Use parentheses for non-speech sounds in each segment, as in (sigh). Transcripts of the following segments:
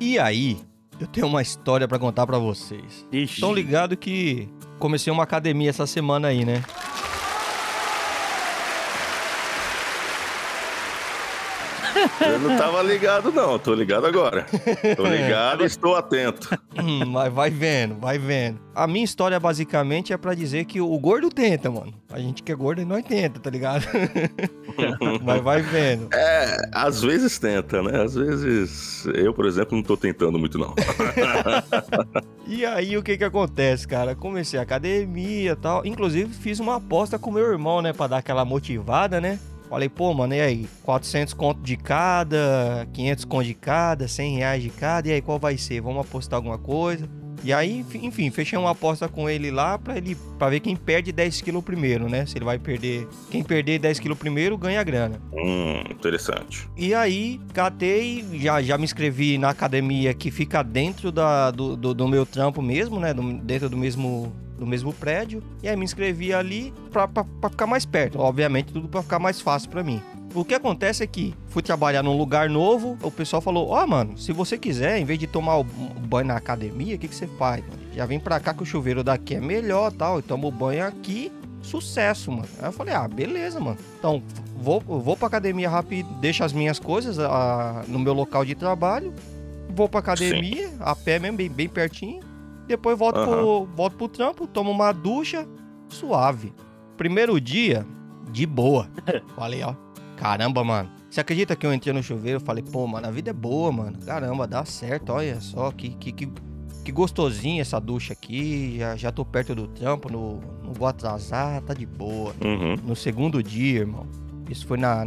E aí, eu tenho uma história pra contar pra vocês. Estão ligados que comecei uma academia essa semana aí, né? Eu não tava ligado, não. Tô ligado agora. Tô (laughs) ligado e estou atento. Hum, Mas vai vendo, vai vendo. A minha história basicamente é pra dizer que o gordo tenta, mano. A gente que é gordo, nós tenta, tá ligado? (laughs) Mas vai vendo. É, às vezes tenta, né? Às vezes eu, por exemplo, não tô tentando muito, não. (laughs) E aí, o que que acontece, cara? Comecei a academia e tal. Inclusive, fiz uma aposta com meu irmão, né? Pra dar aquela motivada, né? Falei, pô, mano, e aí? 400 conto de cada, 500 conto de cada, 100 reais de cada. E aí, qual vai ser? Vamos apostar alguma coisa? E aí, enfim, fechei uma aposta com ele lá pra, ele, pra ver quem perde 10 quilos primeiro, né? Se ele vai perder... Quem perder 10 quilos primeiro, ganha grana. Hum, interessante. E aí, catei, já, já me inscrevi na academia que fica dentro da, do, do, do meu trampo mesmo, né? Do- dentro do mesmo, do mesmo prédio. E aí me inscrevi ali pra, pra, pra ficar mais perto. Obviamente, tudo pra ficar mais fácil pra mim. O que acontece é que fui trabalhar num lugar novo, o pessoal falou: Ó, mano, se você quiser, em vez de tomar o banho na academia, o que, que você faz? mano? Já vem pra cá que o chuveiro daqui é melhor tal, e toma o banho aqui, sucesso, mano. Aí eu falei: Ah, beleza, mano. Então, vou, vou pra academia rápido, deixo as minhas coisas ah, no meu local de trabalho, vou pra academia, a pé mesmo, bem, bem pertinho. Depois volto, pro, volto pro trampo, tomo uma ducha, suave. Primeiro dia, de boa. (laughs) Falei, ó, caramba, mano. Você acredita que eu entrei no chuveiro? Falei, pô, mano, a vida é boa, mano. Caramba, dá certo, olha só, que, que, que, que gostosinho essa ducha aqui. Já, já tô perto do trampo, não, não vou atrasar, tá de boa. Uhum. No segundo dia, irmão. Isso foi na.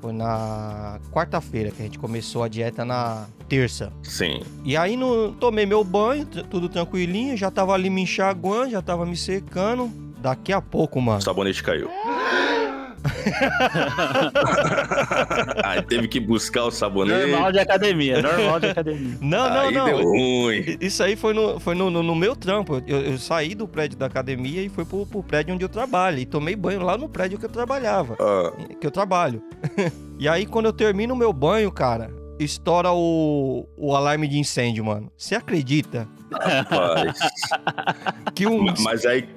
Foi na quarta-feira que a gente começou a dieta na terça. Sim. E aí no, tomei meu banho, tudo tranquilinho, já tava ali me enxaguando, já tava me secando. Daqui a pouco, O mano. sabonete caiu. (laughs) (laughs) Aí teve que buscar o sabonete. Normal de academia, normal de academia. (laughs) Não, não, Aí não. deu ruim. Isso aí foi no, foi no, no- no meu trampo. Eu, eu saí do prédio da academia e fui pro, pro prédio onde eu trabalho. E tomei banho lá no prédio que eu trabalhava. Ah, Que eu trabalho. (laughs) e aí, quando eu termino o meu banho, cara, estoura o, o alarme de incêndio, mano. Você acredita rapaz. que um. Mas aí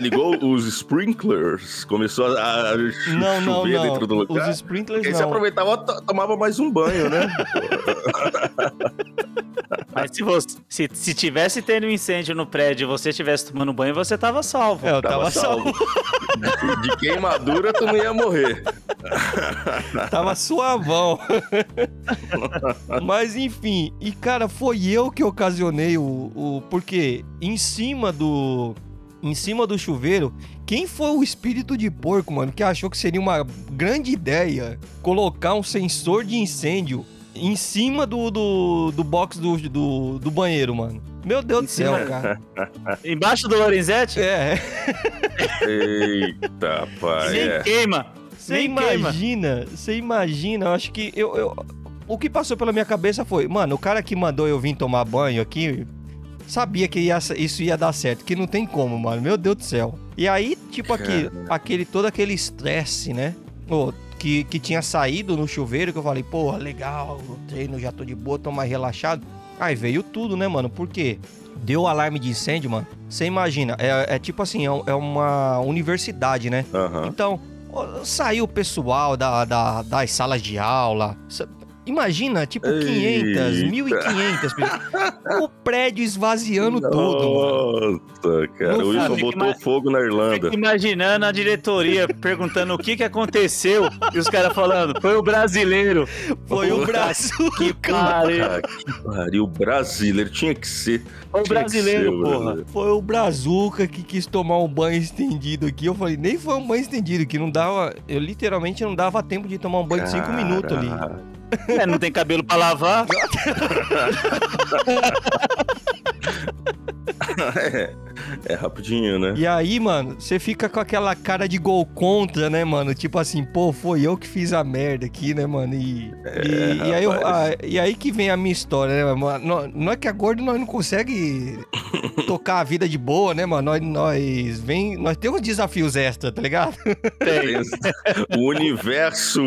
ligou os sprinklers, começou a, a Não, não, chover não. dentro do lugar. Os sprinklers Aí você não. aproveitava e to- tomava mais um banho, né? (laughs) Mas se, você, se, se tivesse tendo um incêndio no prédio e você estivesse tomando banho, você tava salvo. É, eu tava, salvo. De, de queimadura tu não ia morrer. (laughs) Tava suavão. Mas enfim, e cara, foi eu que ocasionei o, o. Porque em cima do. Em cima do chuveiro, quem foi o espírito de porco, mano, que achou que seria uma grande ideia colocar um sensor de incêndio em cima do, do, do box do, do, do banheiro, mano? Meu Deus do céu, (laughs) cara. Embaixo do Lorenzetti, É, Eita, pai. nem É. queima. Você imagina, você imagina, eu acho que eu, eu- o que passou pela minha cabeça foi, mano, o cara que mandou eu vir tomar banho aqui sabia que ia- isso ia dar certo, que não tem como, mano, meu Deus do céu. E aí, tipo, aquele, aquele todo aquele estresse, né? Ô, que, que tinha saído no chuveiro, que eu falei, porra, legal, treino já tô de boa, tô mais relaxado. Aí veio tudo, né, mano? Porque deu alarme de incêndio, mano. Você imagina, é, é tipo assim, é é uma universidade, né? Aham. Então, saiu o pessoal da, da- das salas de aula. Imagina, tipo, 500, Eita. 1.500 pessoas. (laughs) O prédio esvaziando tudo, mano. Nossa, cara. Não O Wilson botou fogo na Irlanda. Fico imaginando a diretoria perguntando o que que aconteceu e os caras falando, foi o brasileiro. Foi o Brasil. Que (laughs) pariu. Ah, que pariu. Brasileiro tinha que ser. Foi o brasileiro, ser porra. brasileiro. Foi o Brazuca que quis tomar um banho estendido aqui. Eu falei, nem foi um banho estendido, que não dava. Eu literalmente não dava tempo de tomar um banho de 5 minutos ali. É, não tem cabelo pra lavar. (laughs) (laughs) é, é rapidinho, né? E aí, mano, você fica com aquela cara de gol contra, né, mano? Tipo assim, pô, foi eu que fiz a merda aqui, né, mano? E, e, e aí, eu- rapaz. ah, e aí que vem a minha história, né, mano? Nó- Nós que é gordo, nós não consegue (laughs) tocar a vida de boa, né, mano? Nós, nós, vem, nós temos desafios extra, tá ligado? Tem. O universo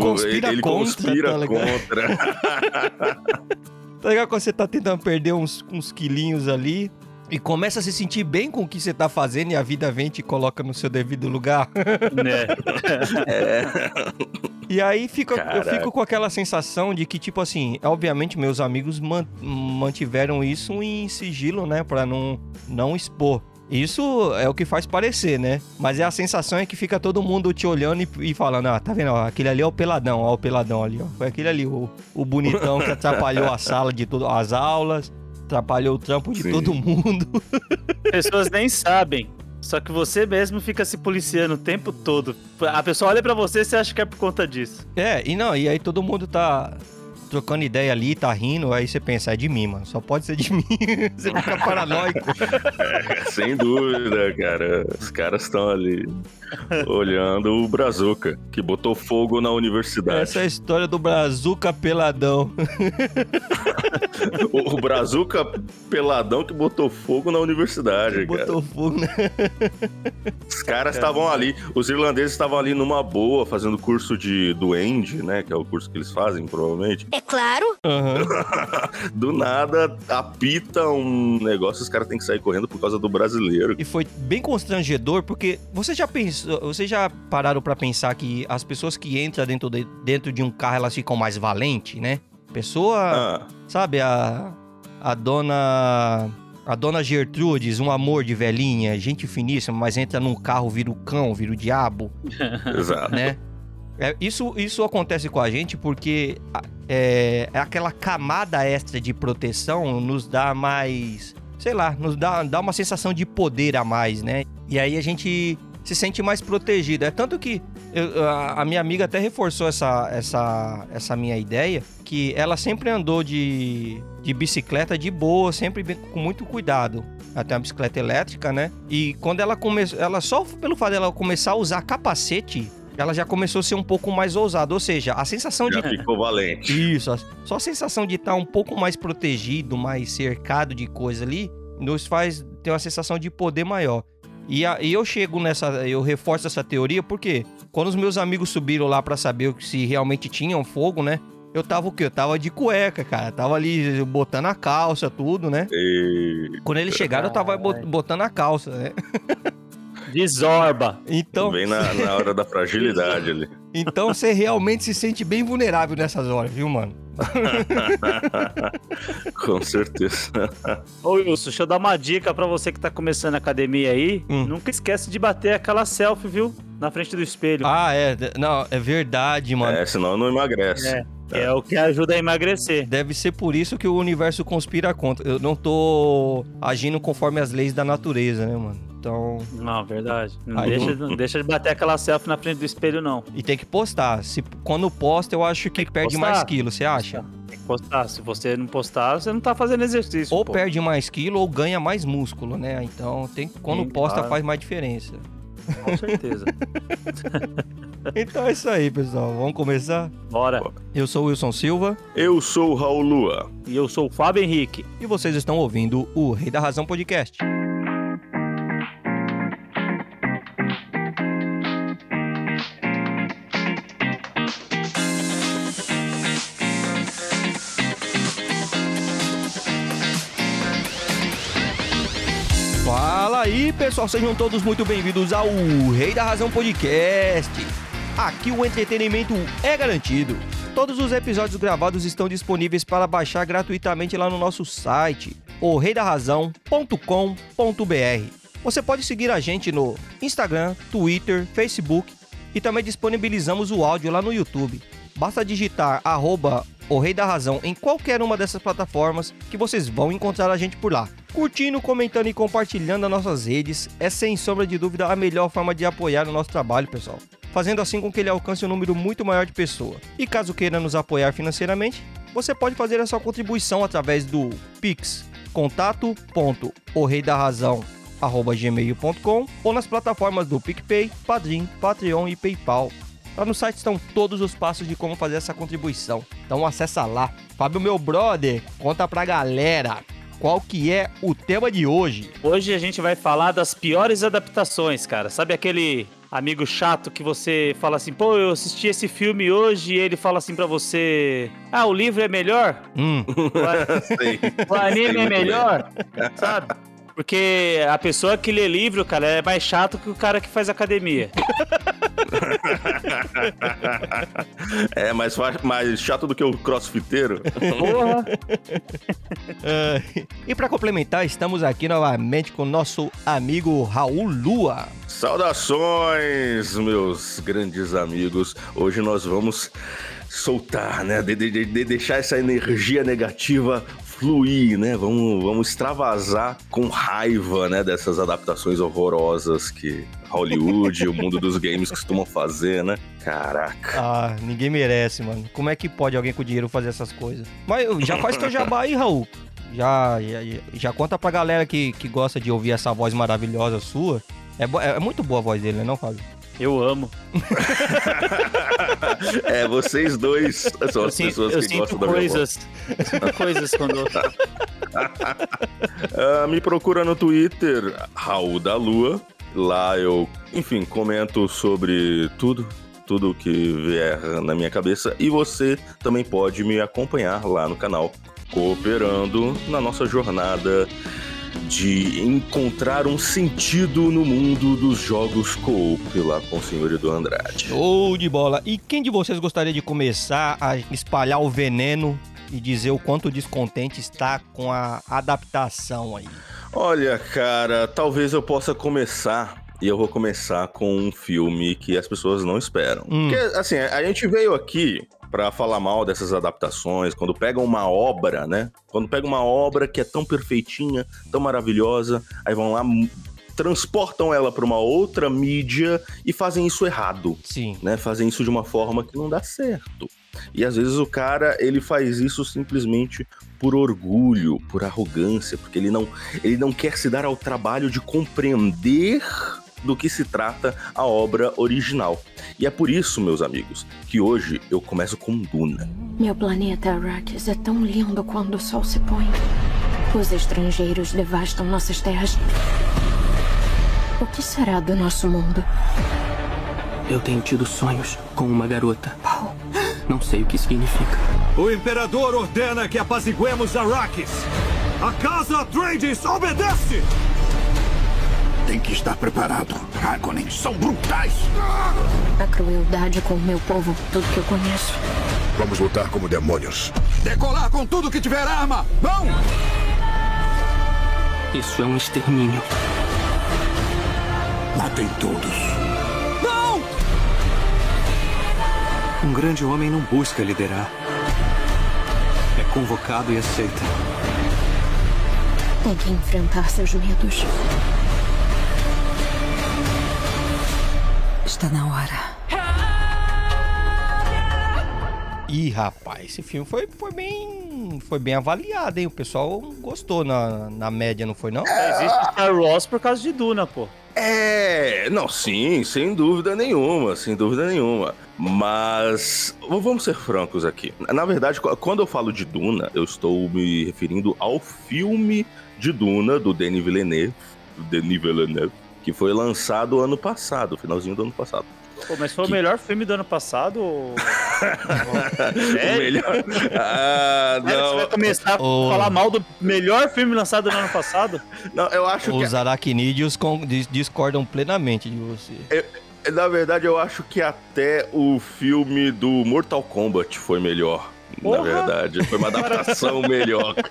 Conspira ele contra, conspira tá ligado? contra. (laughs) Tá ligado quando você tá tentando perder uns, uns quilinhos ali e começa a se sentir bem com o que você tá fazendo e a vida vem e te coloca no seu devido lugar? Né? (laughs) É. (laughs) E aí fica, eu fico com aquela sensação de que, tipo assim, obviamente meus amigos man- mantiveram isso em sigilo, né? Pra não, não expor. Isso é o que faz parecer, né? Mas é a sensação é que fica todo mundo te olhando e, e falando, ah, tá vendo? Ó, aquele ali é o peladão, ó, o peladão ali, ó. Foi aquele ali, o, o bonitão que (laughs) atrapalhou a sala de tudo, as aulas, atrapalhou o trampo de Sim. todo mundo. (laughs) Pessoas nem sabem. Só que você mesmo fica se policiando o tempo todo. A pessoa olha pra você e você acha que é por conta disso. É, e não, e aí todo mundo tá trocando ideia ali, tá rindo, aí você pensa, é de mim, mano. Só pode ser de (laughs) mim. você fica (laughs) paranoico. Sem dúvida, cara. Os caras estão ali olhando o Brazuca, que botou fogo na universidade. Essa é a história do Brazuca Peladão. (laughs) O, o Brazuca peladão que botou fogo na universidade, cara. Botou fogo, né? Os caras estavam ali, os irlandeses estavam ali numa boa, fazendo curso de duende, né? Que é o curso que eles fazem, provavelmente. É claro. Aham. (laughs) Do nada, apita um negócio, os caras têm que sair correndo por causa do brasileiro. E foi bem constrangedor, porque você já pensou, vocês já pararam pra pensar que as pessoas que entram dentro de, dentro de um carro, elas ficam mais valentes, né? Pessoa, Ah, sabe, a, a dona... A dona Gertrudes, um amor de velhinha, gente finíssima, mas entra num carro, vira o cão, vira o diabo. (laughs) exato. né? É, isso, isso acontece com a gente porque é, aquela camada extra de proteção nos dá mais, sei lá, nos dá, dá uma sensação de poder a mais, né? E aí a gente se sente mais protegido. É tanto que eu- a, a minha amiga até reforçou essa, essa, essa minha ideia, que ela sempre andou de, de bicicleta de boa, sempre com muito cuidado. Até uma bicicleta elétrica, né? E quando ela começou, ela só pelo fato dela começar a usar capacete, ela já começou a ser um pouco mais ousada. Ou seja, a sensação de Já ficou valente. isso, só a sensação de estar um pouco mais protegido, mais cercado de coisa ali, nos faz ter uma sensação de poder maior. E, a- e eu chego nessa, eu reforço essa teoria porque quando os meus amigos subiram lá pra saber se realmente tinham fogo, né? Eu tava o quê? Eu tava de cueca, cara. Tava ali botando a calça, tudo, né? E... Quando eles chegaram, eu tava bot- botando a calça, né? (laughs) Desorba. Então, Bem na, na hora da fragilidade ali. (laughs) então você realmente se sente bem vulnerável nessas horas, viu, mano? (laughs) Com certeza. Ô Wilson, deixa eu dar uma dica pra você que tá começando a academia aí. Hum. Nunca esquece de bater aquela selfie, viu? Na frente do espelho. Ah, é. Não, é verdade, mano. É, senão não emagrece. É. É o que ajuda a emagrecer. Deve ser por isso que o universo conspira contra. Eu não tô agindo conforme as leis da natureza, né, mano? Então. Não, verdade. Não Aí deixa, não deixa de bater aquela selfie na frente do espelho, não. E tem que postar. Se, quando posta, eu acho que, que perde postar. mais quilos, você acha? Tem que postar. Se você não postar, você não tá fazendo exercício. Ou pô. perde mais quilo ou ganha mais músculo, né? Então, tem, quando Sim, posta, claro. faz mais diferença. Com certeza. (laughs) Então é isso aí, pessoal. Vamos começar? Bora. Eu sou o Wilson Silva Eu sou o Raul Lua. E eu sou o Fábio Henrique. e vocês estão ouvindo o Rei da Razão Podcast. Fala aí, pessoal, sejam todos muito bem-vindos ao Rei da Razão Podcast. Aqui o entretenimento é garantido. Todos os episódios gravados estão disponíveis para baixar gratuitamente lá no nosso site, orreidarrazão.com.br. Você pode seguir a gente no Instagram, Twitter, Facebook e também disponibilizamos o áudio lá no YouTube. Basta digitar arroba o Rei da Razão em qualquer uma dessas plataformas que vocês vão encontrar a gente por lá. Curtindo, comentando e compartilhando as nossas redes é sem sombra de dúvida a melhor forma de apoiar o nosso trabalho, pessoal. Fazendo assim com que ele alcance um número muito maior de pessoas. E caso queira nos apoiar financeiramente, você pode fazer a sua contribuição através do Pix contato.orreidarrazão@gmail.com ou nas plataformas do PicPay, Padrim, Patreon e PayPal. Lá no site estão todos os passos de como fazer essa contribuição. Então acessa lá. Fábio, meu brother, conta pra galera qual que é o tema de hoje. Hoje a gente vai falar das piores adaptações, cara. Sabe aquele amigo chato que você fala assim, pô, eu assisti esse filme hoje e ele fala assim pra você, ah, o livro é melhor? Hum. (laughs) Sei. (laughs) O anime é melhor? Sabe? Porque a pessoa que lê livro, cara, é mais chato que o cara que faz academia. (laughs) (laughs) É mais, mais chato do que o crossfiteiro. Porra! Ah, (laughs) e pra complementar, estamos aqui novamente com o nosso amigo Raul Lua. Saudações, meus grandes amigos. Hoje nós vamos soltar, né? De, de- de deixar essa energia negativa fluir, né? Vamos, vamos extravasar com raiva, né? Dessas adaptações horrorosas que Hollywood e o mundo dos games costumam fazer, né? Caraca. Ah, ninguém merece, mano. Como é que pode alguém com dinheiro fazer essas coisas? Mas já faz teu jabá aí, Raul. Já, já, já conta pra galera que, que gosta de ouvir essa voz maravilhosa sua. É, é muito boa a voz dele, né, não, Fábio? Eu amo. (laughs) É, vocês dois são Eu, as sinto, pessoas que gostam da minha voz. coisas. Coisas quando. Ah, me procura no Twitter, Raul da Lua. Lá eu, enfim, comento sobre tudo, tudo que vier na minha cabeça. E você também pode me acompanhar lá no canal, cooperando na nossa jornada de encontrar um sentido no mundo dos jogos co-op lá com o senhor Edu Andrade. Show de bola. E quem de vocês gostaria de começar a espalhar o veneno e dizer o quanto descontente está com a adaptação aí? Olha, cara, talvez eu possa começar. E eu vou começar com um filme que as pessoas não esperam. Hum. Porque, assim, a gente veio aqui pra falar mal dessas adaptações, quando pegam uma obra, né? Quando pegam uma obra que é tão perfeitinha, tão maravilhosa, aí vão lá, m- transportam ela pra uma outra mídia e fazem isso errado Sim. né, fazem isso de uma forma que não dá certo. E às vezes o cara, ele faz isso simplesmente por orgulho, por arrogância, porque ele não, ele não quer se dar ao trabalho de compreender do que se trata a obra original. E é por isso, meus amigos, que hoje eu começo com Duna. Meu planeta Arrakis é tão lindo quando o sol se põe. Os estrangeiros devastam nossas terras. O que será do nosso mundo? Eu tenho tido sonhos com uma garota. Não sei o que significa. O Imperador ordena que apaziguemos Arrakis. A Casa Atreides obedece! Tem que estar preparado. Harkonnen são brutais. A crueldade com o meu povo, tudo que eu conheço. Vamos lutar como demônios. Decolar com tudo que tiver arma. Vão! Isso é um extermínio. Matem todos. Um grande homem não busca liderar. É convocado e aceita. Tem que enfrentar seus medos. Está na hora. Ih, rapaz, esse filme foi, foi bem. Foi bem avaliado, hein? O pessoal gostou na, na média, não foi, não? Existe Star Wars por causa de Duna, pô. É, não, sim, sem dúvida nenhuma, sem dúvida nenhuma. Mas vamos ser francos aqui. Na verdade, qu- quando eu falo de Duna, eu estou me referindo ao filme de Duna do Denis Villeneuve, Denis Villeneuve, que foi lançado ano passado, finalzinho do ano passado. Pô, mas foi Que- o melhor filme do ano passado? ou- (laughs) O Sério? melhor. Ah, que Você vai não, começar Ô. a falar mal do melhor filme lançado no ano passado? não, eu acho que Os aracnídeos discordam plenamente de você. Na verdade, eu acho que até o filme do Mortal Kombat foi melhor. Na Porra! verdade, foi uma (laughs) adaptação melhor. (laughs)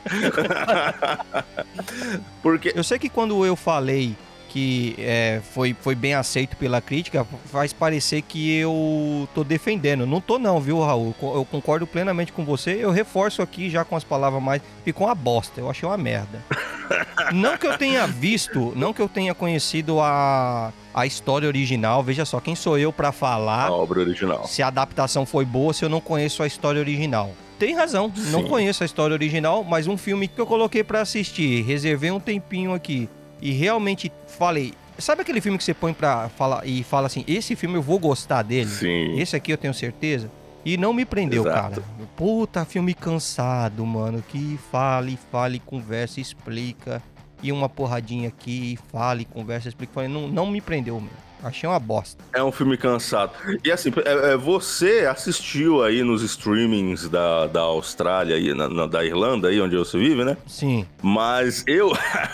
Porque Eu sei que quando eu falei que é, foi, foi bem aceito pela crítica, faz parecer que eu tô defendendo. Não tô não, viu, Raul? Eu concordo plenamente com você. Eu reforço aqui já com as palavras mais. Ficou uma bosta. Eu achei uma merda. (laughs) não que eu tenha visto, não que eu tenha conhecido a, a história original. Veja só, quem sou eu pra falar a obra original. se a adaptação foi boa se eu não conheço a história original. Tem razão, não Sim. conheço a história original, mas um filme que eu coloquei pra assistir, reservei um tempinho aqui e realmente falei. Sabe aquele filme que você põe pra falar e fala assim: esse filme eu vou gostar dele? Sim. Esse aqui eu tenho certeza. E não me prendeu, Exato. cara. Puta, filme cansado, mano. Que fala e fala e conversa, explica. E uma porradinha aqui, fala e conversa, explica. Falei, Não, não me prendeu, meu. Achei uma bosta. É um filme cansado. E assim, é, é, você assistiu aí nos streamings da, da Austrália e na, na- da Irlanda, aí onde você vive, né? Sim. Mas eu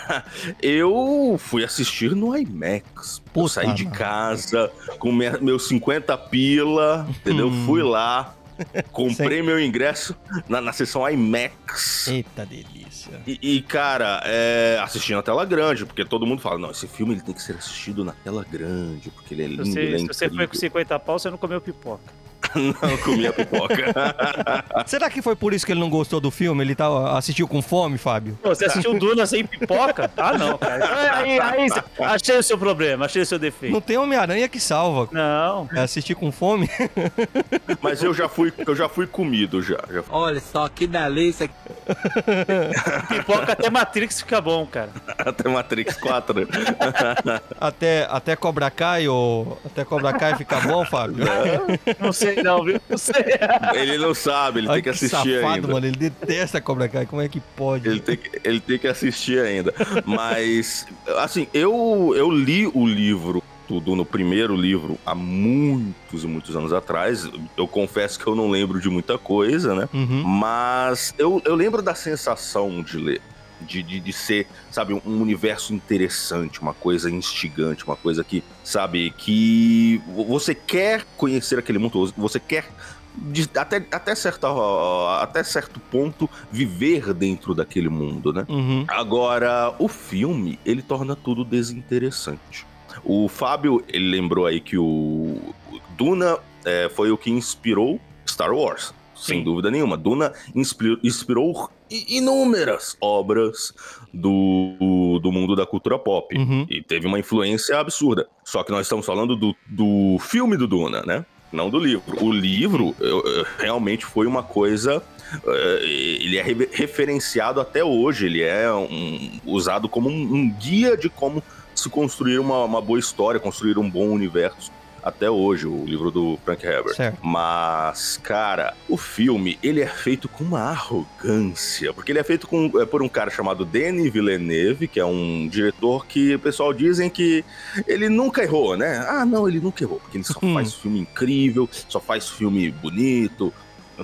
(laughs) eu fui assistir no IMAX. Eu Puta, saí de casa com minha- meus 50 pila, entendeu? Hum. Fui lá, comprei meu ingresso na, na sessão IMAX. Eita delícia. E, e, cara, é, assisti na tela grande, porque todo mundo fala, não, esse filme ele tem que ser assistido na tela grande, porque ele é Se lindo, você, ele é se você foi com incrível. 50 pau, você não comeu pipoca. (laughs) Não comia pipoca. (laughs) Será que foi por isso que ele não gostou do filme? Ele tá, assistiu com fome, Fábio? Pô, você assistiu Duna sem pipoca? Ah, não, cara. Então, Aí, aí, achei o seu problema, achei o seu defeito. Não tem Homem-Aranha que salva. Não. É assistir com fome? (laughs) Mas eu já fui, eu já fui comido já. já fui. Olha só que delícia. Pipoca até Matrix fica bom, cara. Até Matrix 4. Até, até Cobra Kai ou até Cobra Kai fica bom, Fábio? Não sei não, viu? (laughs) Não sei. Ele não sabe, ele Ai, tem que assistir safado, ainda. mano. Ele detesta Cobra Kai. Como é que pode? Ele tem, que, ele tem que assistir ainda. Mas, assim, eu, eu li o livro, tudo no primeiro livro, há muitos e muitos anos atrás. Eu confesso que eu não lembro de muita coisa, né? Uhum. Mas eu, eu lembro da sensação de ler. De, de, de ser, sabe, um universo interessante, uma coisa instigante, uma coisa que, sabe, que você quer conhecer aquele mundo, você quer, de- até, até, certa, até certo ponto, viver dentro daquele mundo, né? Uhum. Agora, o filme, ele torna tudo desinteressante. O Fábio, ele lembrou aí que o Duna é, foi o que inspirou Star Wars. Sem Sim. dúvida nenhuma. Duna inspi- inspirou i- inúmeras obras do, do mundo da cultura pop. Uhum. E teve uma influência absurda. Só que nós estamos falando do, do filme do Duna, né? Não do livro. O livro eu- eu- realmente foi uma coisa. eh, ele é re- referenciado até hoje. Ele é um- usado como um, um guia de como se construir uma, uma boa história, construir um bom universo. Até hoje, o livro do Frank Herbert. Certo. Mas, cara, o filme, ele é feito com uma arrogância. Porque ele é feito com, é, por um cara chamado Denis Villeneuve, que é um diretor que o pessoal dizem que ele nunca errou, né? Ah, não, ele nunca errou. Porque ele só (laughs) Hum. faz filme incrível, só faz filme bonito.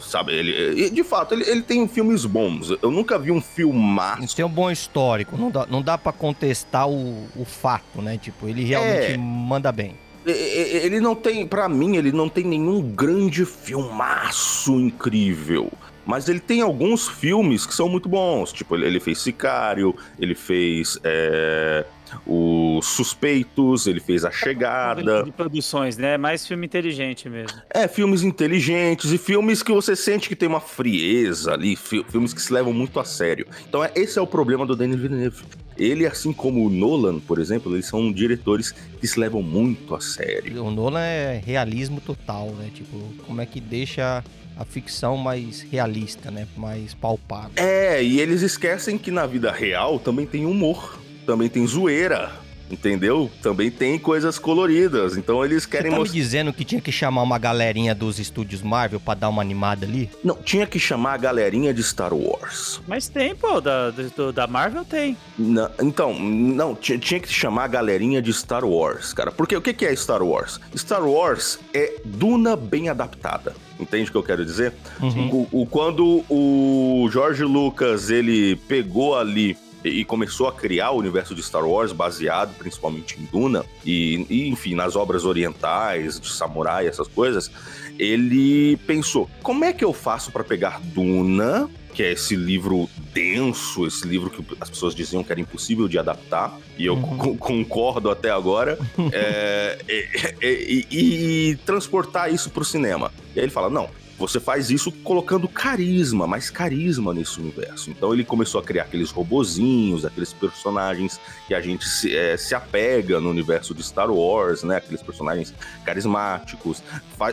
Sabe, ele, de fato, ele, ele tem filmes bons. Eu nunca vi um filmaço. Tem um bom histórico. Não dá, não dá pra contestar o, o fato, né? Tipo, ele realmente É. manda bem. E- e- Ele não tem, pra mim, ele não tem nenhum grande filmaço incrível. Mas ele tem alguns filmes que são muito bons. Tipo, ele- ele fez Sicário, ele fez é, Os Suspeitos, ele fez A Chegada. De produções, né? Mais filme inteligente mesmo. É, filmes inteligentes e filmes que você sente que tem uma frieza ali, fi- filmes que se levam muito a sério. Então, é, esse é o problema do Denis Villeneuve. Ele, assim como o Nolan, por exemplo, eles são diretores que se levam muito a sério. O Nolan é realismo total, né? Tipo, como é que deixa a ficção mais realista, né? Mais palpável. É, e eles esquecem que na vida real também tem humor, também tem zoeira, entendeu? Também tem coisas coloridas. Então eles Você querem tá me dizendo que tinha que chamar uma galerinha dos estúdios Marvel pra dar uma animada ali? Não, tinha que chamar a galerinha de Star Wars. Mas tem, pô, da, do- da Marvel tem. Na- então, não, tinha, tinha que chamar a galerinha de Star Wars, cara. Porque o que, que é Star Wars? Star Wars é Duna bem adaptada. Entende o que eu quero dizer? Uhum. O, o- quando o George Lucas ele pegou ali e começou a criar o universo de Star Wars baseado principalmente em Duna e, e, enfim nas obras orientais de samurai essas coisas ele pensou como é que eu faço para pegar Duna que é esse livro denso esse livro que as pessoas diziam que era impossível de adaptar e eu Uhum. co- concordo até agora é, (laughs) e, e- e- e transportar isso pro cinema e aí ele fala não você faz isso colocando carisma, mais carisma nesse universo. Então ele começou a criar aqueles robozinhos, aqueles personagens que a gente se, eh, se apega no universo de Star Wars, né? Aqueles personagens carismáticos.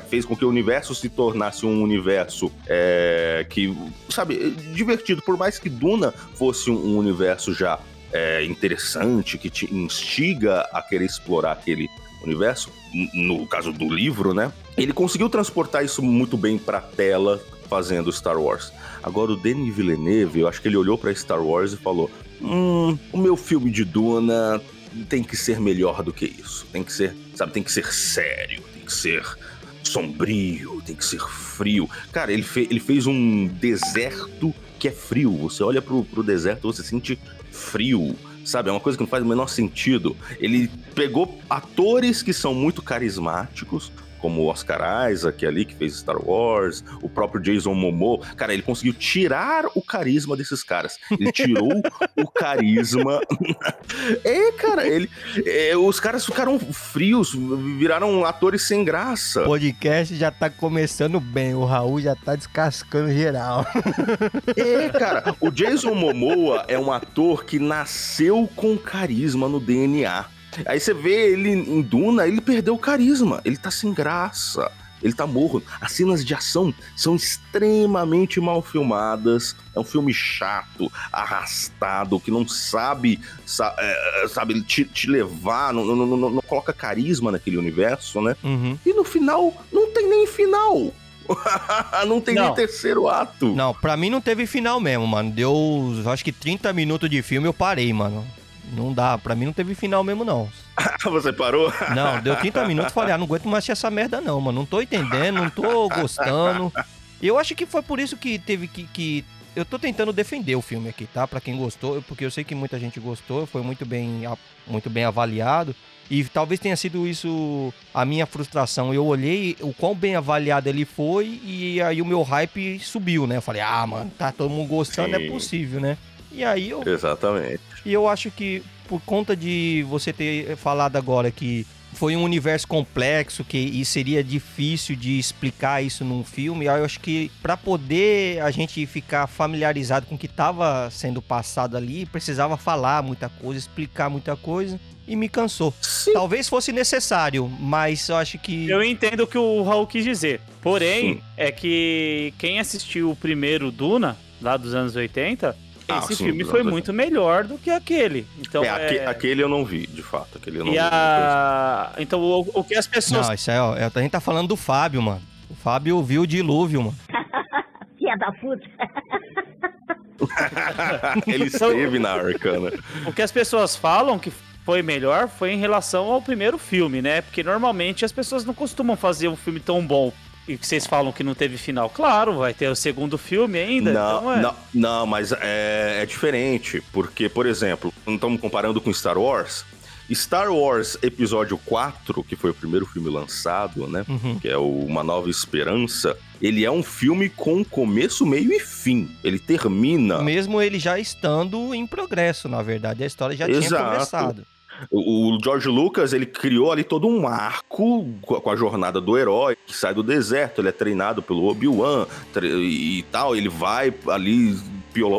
Fez com que o universo se tornasse um universo eh, que, sabe, divertido. Por mais que Duna fosse um, universo já eh, interessante, que te instiga a querer explorar aquele universo, no caso do livro, né? Ele conseguiu transportar isso muito bem pra tela fazendo Star Wars. Agora o Denis Villeneuve, eu acho que ele olhou pra Star Wars e falou: "Hum, o meu filme de Duna tem que ser melhor do que isso. Tem que ser, sabe, tem que ser sério, tem que ser sombrio, tem que ser frio. Cara, ele, fe ele fez um deserto que é frio. Você olha pro, pro deserto, você sente frio. Sabe, é uma coisa que não faz o menor sentido. Ele pegou atores que são muito carismáticos, como o Oscar Isaac ali, que fez Star Wars, o próprio Jason Momoa. Cara, ele conseguiu tirar o carisma desses caras. Ele tirou (laughs) o carisma. é, cara, ele. é, os caras ficaram frios, viraram atores sem graça. O podcast já tá começando bem. O Raul já tá descascando geral. É, cara, o Jason Momoa é um ator que nasceu com carisma no DNA. Aí você vê ele em Duna, ele perdeu o carisma, ele tá sem graça. Ele tá morro. As cenas de ação são extremamente mal filmadas. É um filme chato, arrastado, que não sabe, sa- é, sabe, te, te levar, não, não, não- não- não coloca carisma naquele universo, né? Uhum. E no final, não tem nem final. (laughs) não tem Não. nem terceiro ato. Não, pra mim não teve final mesmo, mano. Deu, acho que 30 minutos de filme eu parei, mano. Não dá, pra mim não teve final mesmo, não. (laughs) Você parou? Não, deu 30 minutos, falei, ah, não aguento mais essa merda não, mano. Não tô entendendo, não tô gostando. Eu acho que foi por isso que teve que... que... Eu tô tentando defender o filme aqui, tá? Pra quem gostou, porque eu sei que muita gente gostou, foi muito bem, muito bem avaliado. E talvez tenha sido isso a minha frustração. Eu olhei o quão bem avaliado ele foi e aí o meu hype subiu, né? Eu falei, ah, mano, tá todo mundo gostando, é Sim. possível, né? E aí eu Exatamente. E eu acho que por conta de você ter falado agora que foi um universo complexo que e seria difícil de explicar isso num filme, eu acho que pra poder a gente ficar familiarizado com o que tava sendo passado ali, precisava falar muita coisa, explicar muita coisa e me cansou. Sim. Talvez fosse necessário, mas eu acho que Eu entendo o que o Raul quis dizer. Porém, Sim. é que quem assistiu o primeiro Duna, lá dos anos 80, Ah, esse sim, filme foi anos muito melhor do que aquele. Então, é, aque- é... aquele eu não vi, de fato. Aquele eu não E vi. a... Então, o, o que as pessoas não, isso aí, ó, a gente tá falando do Fábio, mano. O Fábio viu o dilúvio, mano. (laughs) Filha da puta. (laughs) Ele esteve na Arcana. O que as pessoas falam que foi melhor foi em relação ao primeiro filme, né? Porque normalmente as pessoas não costumam fazer um filme tão bom. E que vocês falam que não teve final. Claro, vai ter o segundo filme ainda. Não, então é. não, não, mas é, é diferente. Porque, por exemplo, não estamos comparando com Star Wars. Star Wars Episódio 4, que foi o primeiro filme lançado, né? Uhum. Que é o Uma Nova Esperança. Ele é um filme com começo, meio e fim. Ele termina. Mesmo ele já estando em progresso, na verdade, a história já tinha Exato. começado. O George Lucas, ele criou ali todo um arco com a- jornada do herói, que sai do deserto, ele é treinado pelo Obi-Wan e tal, ele vai ali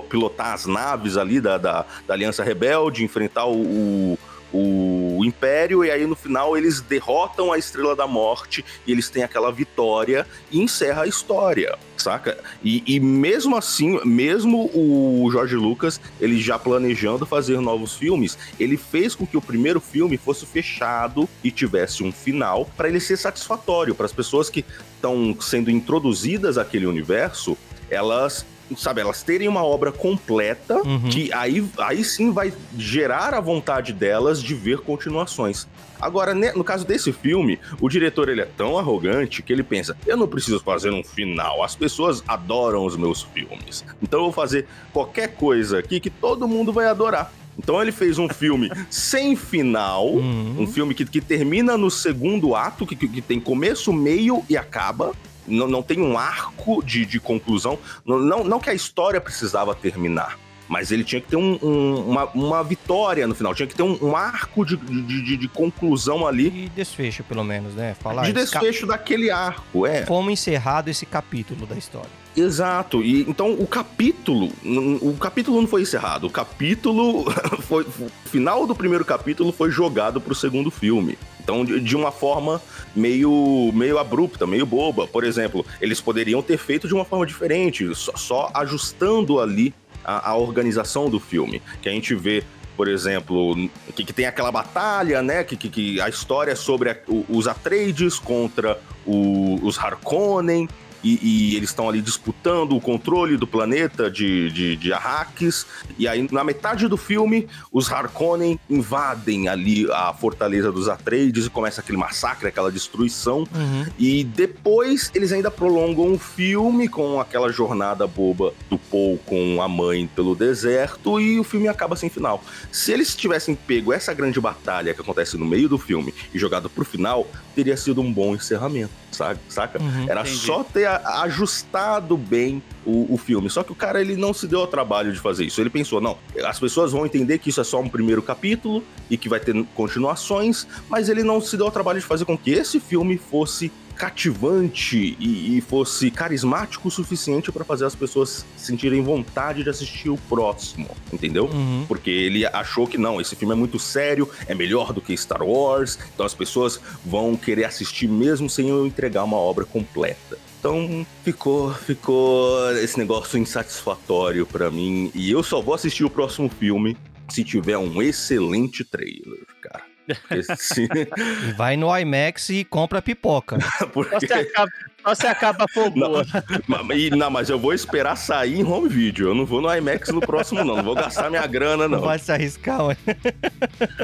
pilotar as naves ali da, da, da Aliança Rebelde, enfrentar o, o, o Império, e aí no final eles derrotam a Estrela da Morte, e eles têm aquela vitória e encerra a história, saca? E, e mesmo assim, mesmo o George Lucas, ele já planejando fazer novos filmes, ele fez com que o primeiro filme fosse fechado e tivesse um final para ele ser satisfatório para as pessoas que estão sendo introduzidas àquele universo, elas sabe, elas terem uma obra completa Uhum. que aí, aí sim vai gerar a vontade delas de ver continuações. Agora, no caso desse filme, o diretor ele é tão arrogante que ele pensa: eu não preciso fazer um final, as pessoas adoram os meus filmes. Então eu vou fazer qualquer coisa aqui que todo mundo vai adorar. Então ele fez um filme (laughs) sem final, Uhum. um filme que, que termina no segundo ato, que, que tem começo, meio e acaba. Não, não tem um arco de, de conclusão. Não, não, não que a história precisava terminar. Mas ele tinha que ter um- um- uma, uma vitória no final. Tinha que ter um, um arco de, de, de- de conclusão ali. E desfecho, pelo menos, né? Falar de esse cap- desfecho daquele arco, é. como encerrado esse capítulo da história. Exato. E então o capítulo, o capítulo não foi encerrado. O capítulo (laughs) foi o final do primeiro capítulo foi jogado pro segundo filme. Então de, de uma forma meio meio abrupta, meio boba. Por exemplo, eles poderiam ter feito de uma forma diferente, só, só ajustando ali a, a organização do filme, que a gente vê por exemplo, que, que tem aquela batalha, né? Que, que, que a história é sobre a- o- os Atreides contra o- os Harkonnen. E, e eles estão ali disputando o controle do planeta de, de, de Arrakis. E aí, na metade do filme, os Harkonnen invadem ali a fortaleza dos Atreides e começa aquele massacre, aquela destruição. Uhum. E depois eles ainda prolongam o filme com aquela jornada boba do Paul com a mãe pelo deserto e o filme acaba sem final. Se eles tivessem pego essa grande batalha que acontece no meio do filme e jogado pro final, teria sido um bom encerramento, saca? saca? Uhum, Era entendi. só ter ajustado bem o, o filme. Só que o cara ele não se deu ao trabalho de fazer isso. Ele pensou, não, as pessoas vão entender que isso é só um primeiro capítulo e que vai ter continuações, mas ele não se deu ao trabalho de fazer com que esse filme fosse cativante e, e fosse carismático o suficiente para fazer as pessoas sentirem vontade de assistir o próximo, entendeu? Uhum. Porque ele achou que não, esse filme é muito sério, é melhor do que Star Wars, então as pessoas vão querer assistir mesmo sem eu entregar uma obra completa. Então ficou, ficou esse negócio insatisfatório pra mim e eu só vou assistir o próximo filme se tiver um excelente trailer, cara. (laughs) Vai no IMAX e compra pipoca. (laughs) Só porque se acaba, só se acaba Não, boa. (laughs) e- não, mas eu vou esperar sair em home video. Eu não vou no IMAX no próximo, não. Não vou gastar minha grana, Não não. vai se arriscar, ué.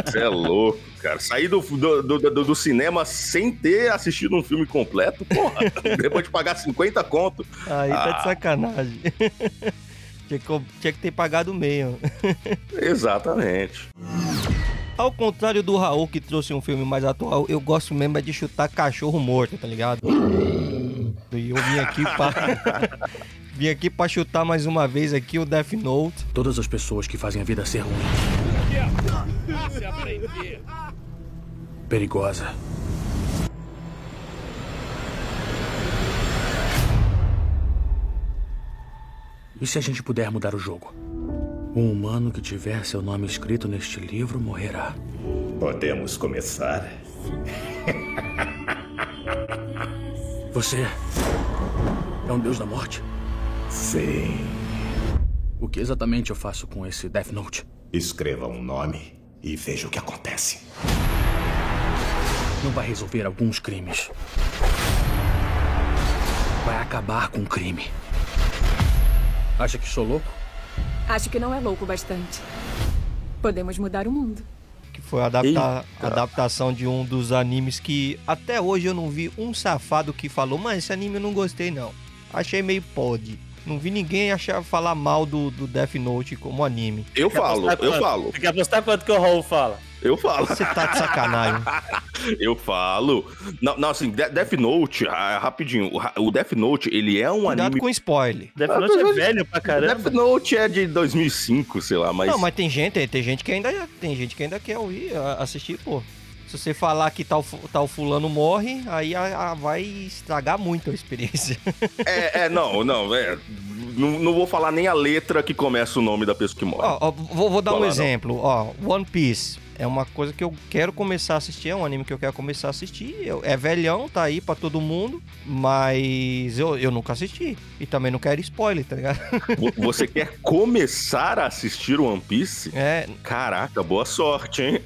Você é louco, cara. Sair do, do, do, do- do cinema sem ter assistido um filme completo, porra. Depois de pagar 50 conto. Aí tá Ah. de sacanagem. tinha, que, tinha que ter pagado meio. Exatamente. Ao contrário do Raul, que trouxe um filme mais atual, eu gosto mesmo é de chutar cachorro morto, tá ligado? (laughs) E eu vim aqui pra... (laughs) vim aqui pra chutar mais uma vez aqui o Death Note. Todas as pessoas que fazem a vida ser ruim. Perigosa. E se a gente puder mudar o jogo? Um humano que tiver seu nome escrito neste livro morrerá. Podemos começar? Você é um deus da morte? Sim. O que exatamente eu faço com esse Death Note? Escreva um nome e veja o que acontece. Não vai resolver alguns crimes. Vai acabar com o crime. Acha que sou louco? Acho que não é louco bastante. Podemos mudar o mundo. Que foi a adapta- adaptação de um dos animes que até hoje eu não vi um safado que falou, mas esse anime eu não gostei não. Achei meio pod. Não vi ninguém achar falar mal do, do Death Note como anime. Eu falo, eu quanto? falo, Tem que apostar quanto que o Raul fala. Eu falo. Você tá de sacanagem. (laughs) Eu falo. Não, não assim, De- Death Note, ah, rapidinho. o Death Note, ele é um Cuidado anime. com spoiler. Death Ah, Note é velho pra caramba. Death Note é de 2005, sei lá, mas. Não, mas tem gente, tem gente que ainda tem gente que ainda quer ouvir, assistir, pô. Se você falar que tal, tal fulano morre, aí a- a- vai estragar muito a experiência. (laughs) É, é, não, não, é. Não, não vou falar nem a letra que começa o nome da pessoa que morre. Ó, ó, vou, vou dar um Fala, não. exemplo. Ó, One Piece é uma coisa que eu quero começar a assistir, é um anime que eu quero começar a assistir. Eu- é velhão, tá aí pra todo mundo, mas eu, eu nunca assisti. E também não quero spoiler, tá ligado? (laughs) Vo- Você quer começar a assistir o One Piece? É, Caraca, boa sorte, hein?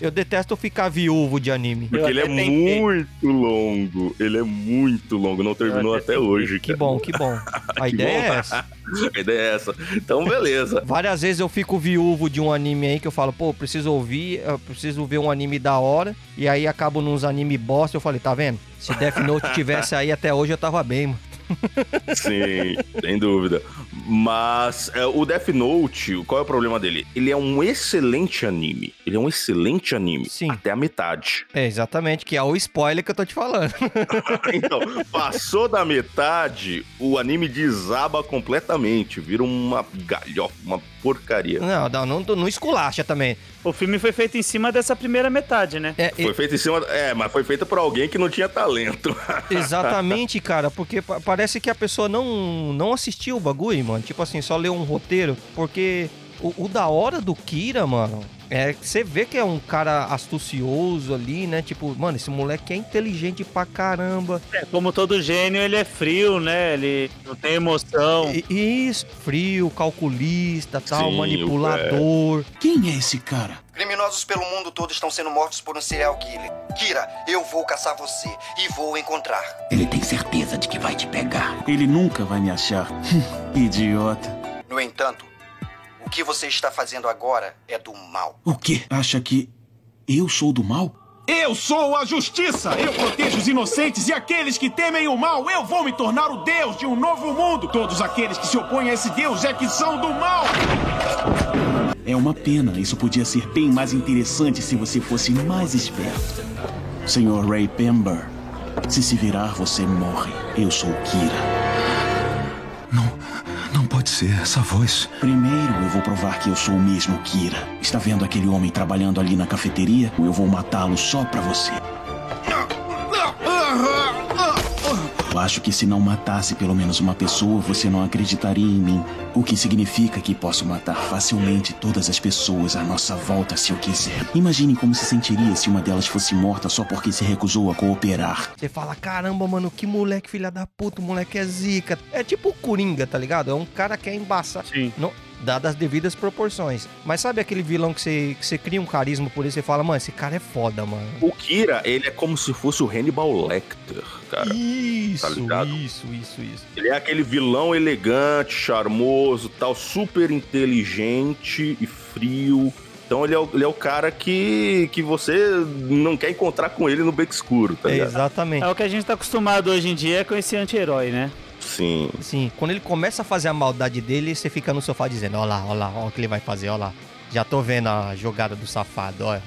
Eu detesto ficar viúvo de anime. Porque Eu ele é tentei. muito longo. Ele é muito longo. Não terminou até até hoje. Que cara. bom, que bom. (laughs) A Que ideia bom. é essa. A ideia é essa. Então, beleza. Várias vezes eu fico viúvo de um anime aí que eu falo, pô, preciso ouvir, eu preciso ver um anime da hora. E aí acabo nos anime bosta. Eu falei, tá vendo? Se Death Note tivesse aí até hoje, eu tava bem, mano. (laughs) Sim, sem dúvida. Mas é, o Death Note, qual é o problema dele? Ele é um excelente anime. Ele é um excelente anime. Sim. Até a metade. É, exatamente, que é o spoiler que eu tô te falando. (laughs) Então, passou da metade, o anime desaba completamente. Vira uma galhofa, uma porcaria. Não, não, não, não esculacha também. O filme foi feito em cima dessa primeira metade, né? É, Foi feito em cima. É, mas foi feito por alguém que não tinha talento. (laughs) Exatamente, cara, porque pa- parece que a pessoa não, não assistiu o bagulho, mano. Tipo assim, só leu um roteiro. Porque o, o da hora do Kira, mano, é que você vê que é um cara astucioso ali, né? Tipo, mano, esse moleque é inteligente pra caramba. É, como todo gênio, ele é frio, né? Ele não tem emoção. E- Isso, frio, calculista, tal, Sim, manipulador. Quem é esse cara? Criminoso criminosos pelo mundo todo estão sendo mortos por um serial killer. Kira, eu vou caçar você e vou encontrar. Ele tem certeza de que vai te pegar. Ele nunca vai me achar. (laughs) Idiota. No entanto, que você está fazendo agora é do mal. O quê? Acha que eu sou do mal? Eu sou a justiça! Eu protejo os inocentes e aqueles que temem o mal! Eu vou me tornar o Deus de um novo mundo! Todos aqueles que se opõem a esse Deus é que são do mal! É uma pena. Isso podia ser bem mais interessante se você fosse mais esperto. Senhor Ray Pember, se se virar, você morre. Eu sou Kira. Não pode ser essa voz. Primeiro eu vou provar que eu sou o mesmo Kira. Está vendo aquele homem trabalhando ali na cafeteria? Eu vou matá-lo só pra você. Acho que se não matasse pelo menos uma pessoa, você não acreditaria em mim. O que significa que posso matar facilmente todas as pessoas à nossa volta se eu quiser. Imagine como se sentiria se uma delas fosse morta só porque se recusou a cooperar. Você fala, caramba, mano, que moleque filha da puta, o moleque é zica. É tipo o Coringa, tá ligado? É um cara que é embaçar. Sim. Não, dadas as devidas proporções. Mas sabe aquele vilão que você, que você cria um carisma por ele e você fala, mano, esse cara é foda, mano. O Kira, ele é como se fosse o Hannibal Lecter, cara. Isso, tá ligado? isso, isso, isso. Ele é aquele vilão elegante, charmoso, tal, super inteligente e frio. Então ele é o, ele é o cara que, que você não quer encontrar com ele no beco escuro, tá É, ligado? exatamente. É o que a gente tá acostumado hoje em dia com esse anti-herói, né? Sim. Sim, quando ele começa a fazer a maldade dele, você fica no sofá dizendo, ó lá, ó lá, ó o que ele vai fazer, ó lá. Já tô vendo a jogada do safado, ó.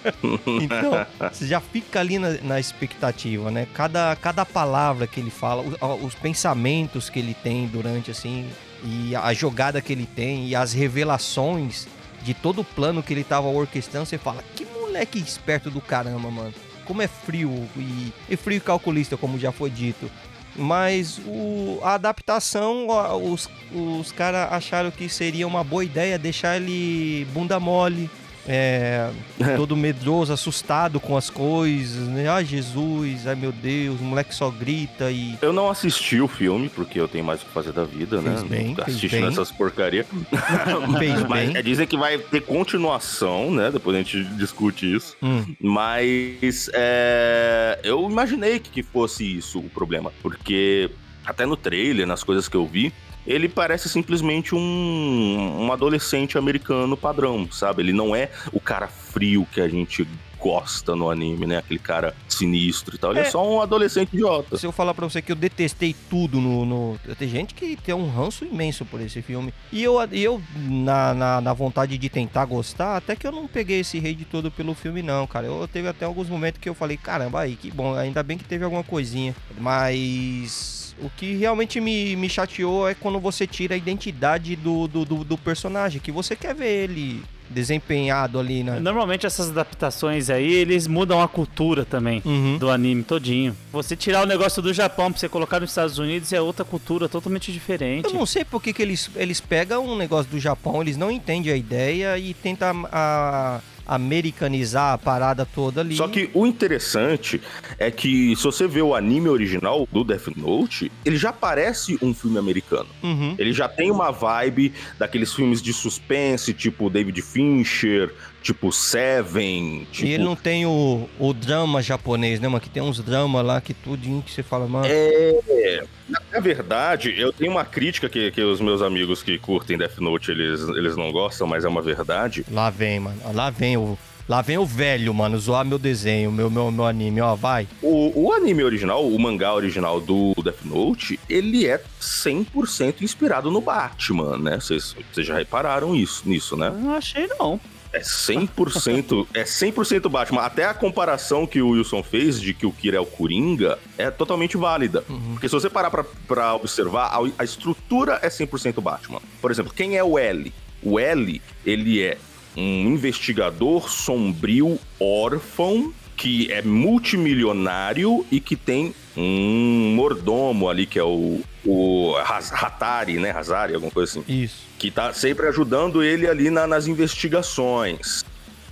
(laughs) então, você já fica ali na, na expectativa, né? Cada, cada palavra que ele fala, o- os pensamentos que ele tem durante, assim, e a jogada que ele tem, e as revelações de todo o plano que ele tava orquestrando, você fala, que moleque esperto do caramba, mano. Como é frio e, e frio e calculista, como já foi dito. Mas o, a adaptação, os, os caras acharam que seria uma boa ideia deixar ele bunda mole, é, todo medroso, assustado com as coisas, né? Ai, Jesus, ai meu Deus, o moleque só grita e. Eu não assisti o filme, porque eu tenho mais o que fazer da vida, Fez né? bem, Assistindo bem. essas porcarias. (laughs) Fez Mas bem. é, dizem que vai ter continuação, né? Depois a gente discute isso. Hum. Mas é, eu imaginei que fosse isso o problema. Porque até no trailer, nas coisas que eu vi, ele parece simplesmente um, um adolescente americano padrão, sabe? Ele não é o cara frio que a gente gosta no anime, né? Aquele cara sinistro e tal. Ele é, É. só um adolescente idiota. Se eu falar pra você que eu detestei tudo no. no- Tem gente que tem um ranço imenso por esse filme. E eu, eu na, na, na vontade de tentar gostar, até que eu não peguei esse hate todo pelo filme, não, cara. Eu teve até alguns momentos que eu falei, caramba, aí, que bom, ainda bem que teve alguma coisinha. Mas. O que realmente me, me chateou é quando você tira a identidade do, do, do, do personagem, que você quer ver ele desempenhado ali, né? Normalmente essas adaptações aí, eles mudam a cultura também Uhum. do anime todinho. Você tirar o negócio do Japão pra você colocar nos Estados Unidos é outra cultura totalmente diferente. Eu não sei por que, que eles, eles pegam um negócio do Japão, eles não entendem a ideia e tentam a, americanizar a parada toda ali. Só que o interessante é que se você vê o anime original do Death Note, ele já parece um filme americano. Uhum. Ele já tem uma vibe daqueles filmes de suspense, tipo David Fincher, tipo Seven. Tipo... E ele não tem o, o drama japonês, né, mano? Que tem uns dramas lá que tudinho que você fala, mano. É. Na verdade, eu tenho uma crítica que, que os meus amigos que curtem Death Note eles, eles não gostam, mas é uma verdade. Lá vem, mano. Lá vem o. Lá vem o velho, mano, zoar meu desenho, meu, meu, meu anime, ó, vai. O, o anime original, o mangá original do Death Note, ele é 100% inspirado no Batman, né? Vocês vocês já repararam isso, nisso, né? Não achei, não. É 100%, é 100% Batman. Até a comparação que o Wilson fez de que o Kira é o Coringa é totalmente válida. Porque se você parar pra, pra observar, a, a estrutura é 100% Batman. Por exemplo, quem é o L? O L, ele é um investigador sombrio órfão que é multimilionário e que tem um mordomo ali que é o, o Hatari, né? Hazari, alguma coisa assim. Isso. Que tá sempre ajudando ele ali na- nas investigações.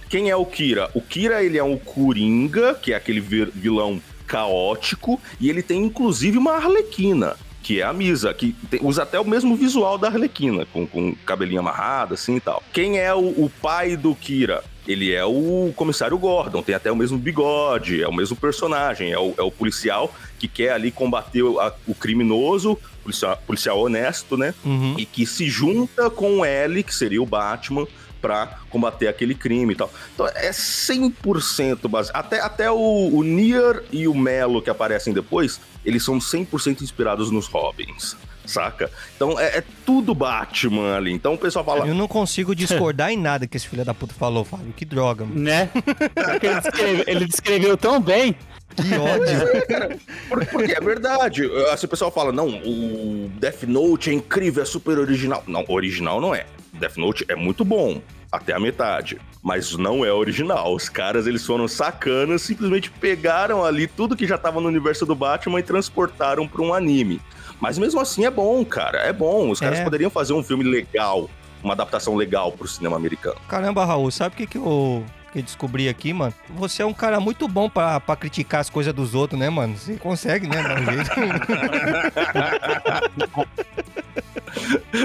Quem é o Kira? O Kira, ele é um Coringa, que é aquele vilão caótico, e ele tem inclusive uma Arlequina. que é a Misa, que tem- usa até o mesmo visual da Arlequina, com, com cabelinho amarrado, assim e tal. Quem é o, o pai do Kira? Ele é o comissário Gordon, tem até o mesmo bigode, é o mesmo personagem, é o, é o policial que quer ali combater o, a- o criminoso, policial, policial honesto, né? Uhum. E que se junta com o L, que seria o Batman, pra combater aquele crime e tal. Então é 100% base. Até, até o, o Nier e o Melo que aparecem depois, eles são 100% inspirados nos Robins. Saca? Então é, é tudo Batman ali. Então o pessoal fala. Eu não consigo discordar em nada que esse filho da puta falou, Fábio. Que droga, mano. Né? Porque ele, descreve- ele descreveu tão bem. Que ódio. (laughs) Cara, por- porque é verdade. Assim, o pessoal fala, não, o Death Note é incrível, é super original. Não, original não é. Death Note é muito bom, até a metade. Mas não é original. Os caras, eles foram sacanas, simplesmente pegaram ali tudo que já tava no universo do Batman e transportaram pra um anime. Mas mesmo assim é bom, cara. É bom. Os caras É. poderiam fazer um filme legal, uma adaptação legal pro cinema americano. Caramba, Raul, sabe o que, que eu que eu descobri aqui, mano? Você é um cara muito bom pra, pra criticar as coisas dos outros, né, mano? Você consegue, né? Dar um jeito.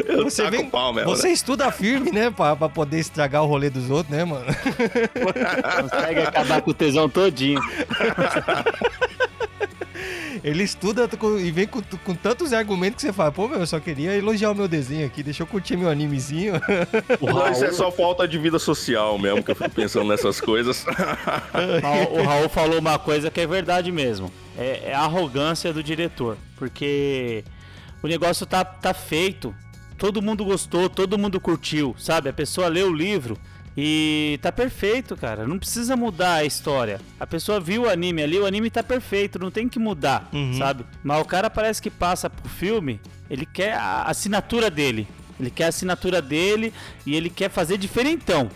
Eu Você vem- o pau mesmo, Você né? estuda firme, né? Pra, pra poder estragar o rolê dos outros, né, mano? Consegue acabar com o tesão todinho. Ele estuda com- e vem com, com tantos argumentos que você fala, pô, meu, eu só queria elogiar o meu desenho aqui, deixa eu curtir meu animezinho. Não, isso é só falta de vida social mesmo, que eu fico pensando nessas coisas. (laughs) O Raul falou uma coisa que é verdade mesmo. É, é a arrogância do diretor. Porque o negócio tá, tá feito. Todo mundo gostou, todo mundo curtiu, sabe? A pessoa lê o livro e tá perfeito, cara. Não precisa mudar a história. A pessoa viu o anime ali, o anime tá perfeito, não tem que mudar, Uhum. sabe? Mas o cara parece que passa pro filme, ele quer a assinatura dele. Ele quer a assinatura dele e ele quer fazer diferentão.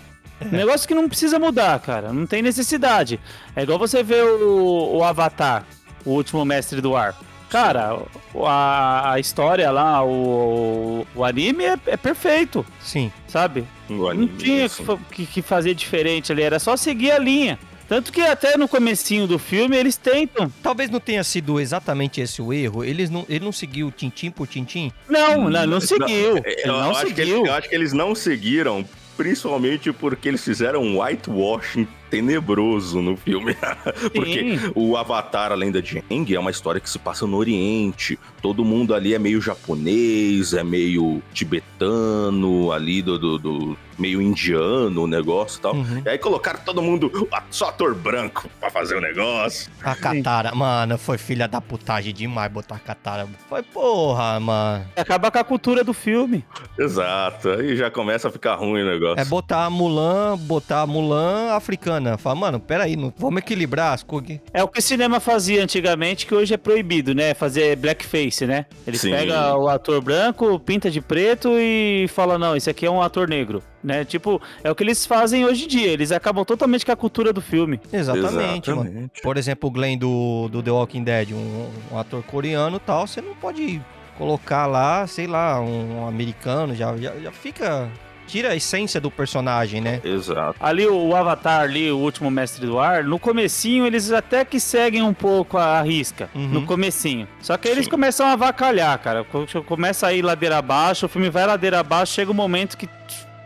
Um negócio que não precisa mudar, cara. Não tem necessidade. É igual você ver o, o Avatar, o último mestre do ar. Cara, a, a história lá, o, o anime é, é perfeito, Sim. sabe? O Não tinha assim. que, que- fazer diferente ali, era só seguir a linha. Tanto que até no comecinho do filme eles tentam. Talvez não tenha sido exatamente esse o erro. Eles não, ele não seguiu tintim por tintim. Não, não, não seguiu. Não, Ele eu, não acho que eles, seguiu. eu acho que eles não seguiram, principalmente porque eles fizeram um whitewashing tenebroso no filme. (laughs) porque Sim. o Avatar, além da Jeng, é uma história que se passa no Oriente. Todo mundo ali é meio japonês, é meio tibetano, ali do, do- do- meio indiano o negócio e tal. Uhum. E aí colocaram todo mundo, só ator branco, pra fazer o negócio. A Katara, mano, foi filha da putagem demais botar a Katara. Foi porra, mano. Acaba com a cultura do filme. Exato, aí já começa a ficar ruim o negócio. É botar a Mulan, botar a Mulan africana. Fala, mano, peraí, não, vamos equilibrar as coisas. É o que o cinema fazia antigamente, que hoje é proibido, né? Fazer blackface, né? Eles Sim. pegam o ator branco, pinta de preto e fala, não, esse aqui é um ator negro, né? Tipo, é o que eles fazem hoje em dia. Eles acabam totalmente com a cultura do filme. Exatamente, mano. Exatamente. Por exemplo, o Glenn do, do The Walking Dead, um, um ator coreano e tal, você não pode colocar lá, sei lá, um, americano, já, já, já fica. Tira a essência do personagem, né? Exato. Ali o, Avatar, ali, o último mestre do ar, no comecinho eles até que seguem um pouco a risca. Uhum. No comecinho. Só que aí eles Sim. começam a avacalhar, cara. Quando Começa a ir ladeira abaixo, o filme vai ladeira abaixo, chega um momento que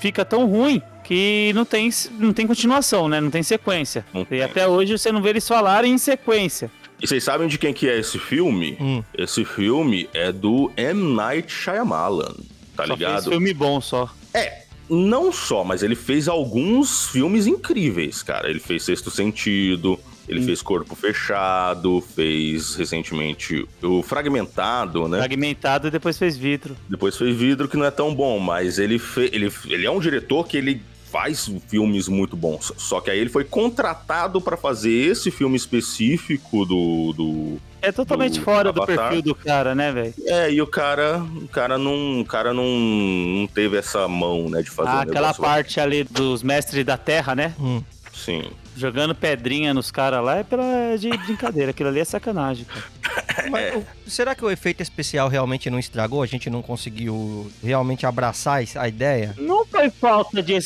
fica tão ruim que não tem, não tem continuação, né? Não tem sequência. Não E tem. até hoje você não vê eles falarem em sequência. E vocês sabem de quem que é esse filme? Hum. Esse filme é do M. Night Shyamalan, tá Só ligado? fez filme bom só. É, não só, mas ele fez alguns filmes incríveis, cara. Ele fez Sexto Sentido, ele Hum. fez Corpo Fechado, fez recentemente o Fragmentado, né? Fragmentado e depois fez vidro. Depois fez Vidro, que não é tão bom, mas ele, fe... ele, ele é um diretor que ele faz filmes muito bons. Só que aí ele foi contratado pra fazer esse filme específico do, do É totalmente Do fora do Avatar. perfil do cara, né, velho? É, e o cara, o cara não, o cara não, não teve essa mão, né, de fazer Ah, um aquela parte ali dos mestres da terra, né? Hum. Sim. Jogando pedrinha nos caras lá é pela de brincadeira. Aquilo ali é sacanagem, cara. (laughs) Mas, o- será que o efeito especial realmente não estragou? A gente não conseguiu realmente abraçar a ideia? Não foi falta de,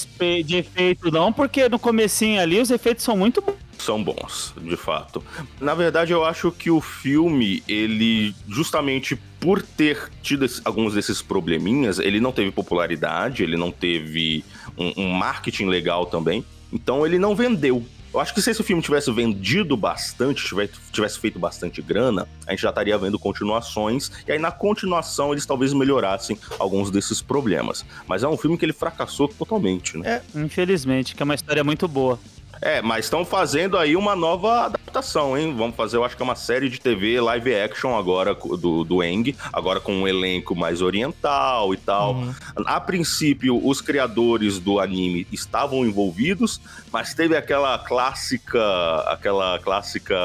de efeito, não, porque no comecinho ali os efeitos são muito bons. são bons, de fato. Na verdade, eu acho que o filme, ele, justamente por ter tido alguns desses probleminhas, ele não teve popularidade, ele não teve um, um marketing legal também. Então ele não vendeu. Eu acho que se esse filme tivesse vendido bastante, tivesse feito bastante grana, a gente já estaria vendo continuações, e aí na continuação eles talvez melhorassem alguns desses problemas. Mas é um filme que ele fracassou totalmente, né? É, infelizmente, que é uma história muito boa. É, mas estão fazendo aí uma nova adaptação, hein? Vamos fazer, eu acho que é uma série de TV live action agora do, do Eng, agora com um elenco mais oriental e tal. Uhum. A princípio, os criadores do anime estavam envolvidos, mas teve aquela clássica, aquela clássica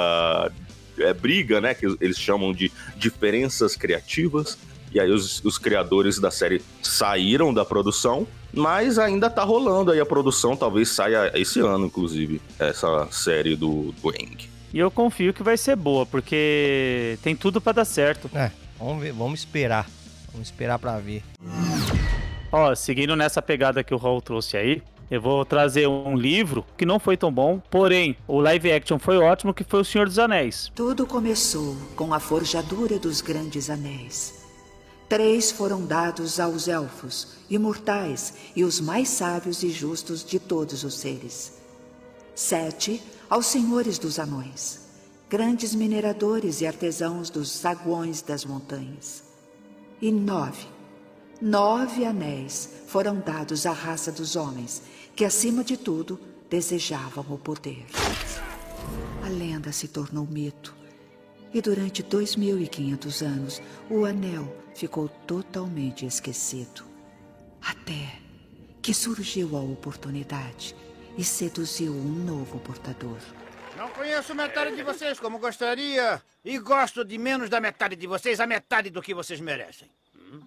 é, briga, né? Que eles chamam de diferenças criativas. E aí os, os criadores da série saíram da produção mas ainda tá rolando aí a produção, talvez saia esse ano, inclusive, essa série do, do Eng. E eu confio que vai ser boa, porque tem tudo para dar certo. É, vamos ver, vamos esperar. Vamos esperar para ver. Ó, seguindo nessa pegada que o Raul trouxe aí, eu vou trazer um livro que não foi tão bom, porém, o live action foi ótimo, que foi O Senhor dos Anéis. Tudo começou com a forjadura dos grandes anéis. Três foram dados aos elfos, imortais e os mais sábios e justos de todos os seres. Sete aos senhores dos anões, grandes mineradores e artesãos dos saguões das montanhas. E nove, nove anéis foram dados à raça dos homens, que acima de tudo desejavam o poder. A lenda se tornou mito e durante 2.500 anos, o anel ficou totalmente esquecido. Até que surgiu a oportunidade e seduziu um novo portador. Não conheço metade de vocês como gostaria. E gosto de menos da metade de vocês, a metade do que vocês merecem.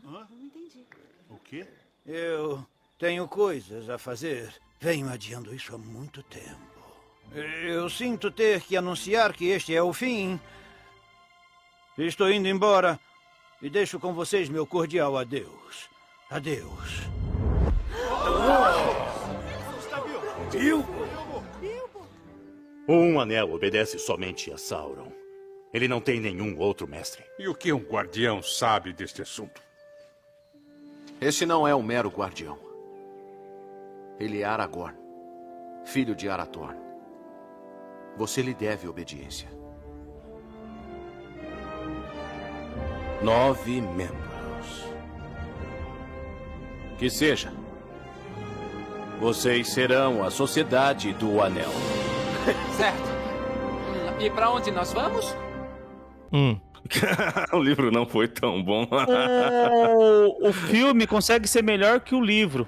Não entendi. O quê? Eu tenho coisas a fazer. Venho adiando isso há muito tempo. Eu sinto ter que anunciar que este é o fim Estou indo embora e deixo com vocês meu cordial adeus. Adeus. Bilbo! Um anel obedece somente a Sauron. Ele não tem nenhum outro mestre. E o que um guardião sabe deste assunto? Este não é um mero guardião. Ele é Aragorn, filho de Arathorn. Você lhe deve obediência. Nove membros. Que seja. Vocês serão a Sociedade do Anel. (laughs) certo. E para onde nós vamos? Hum. (laughs) o livro não foi tão bom. o, o filme consegue ser melhor que o livro.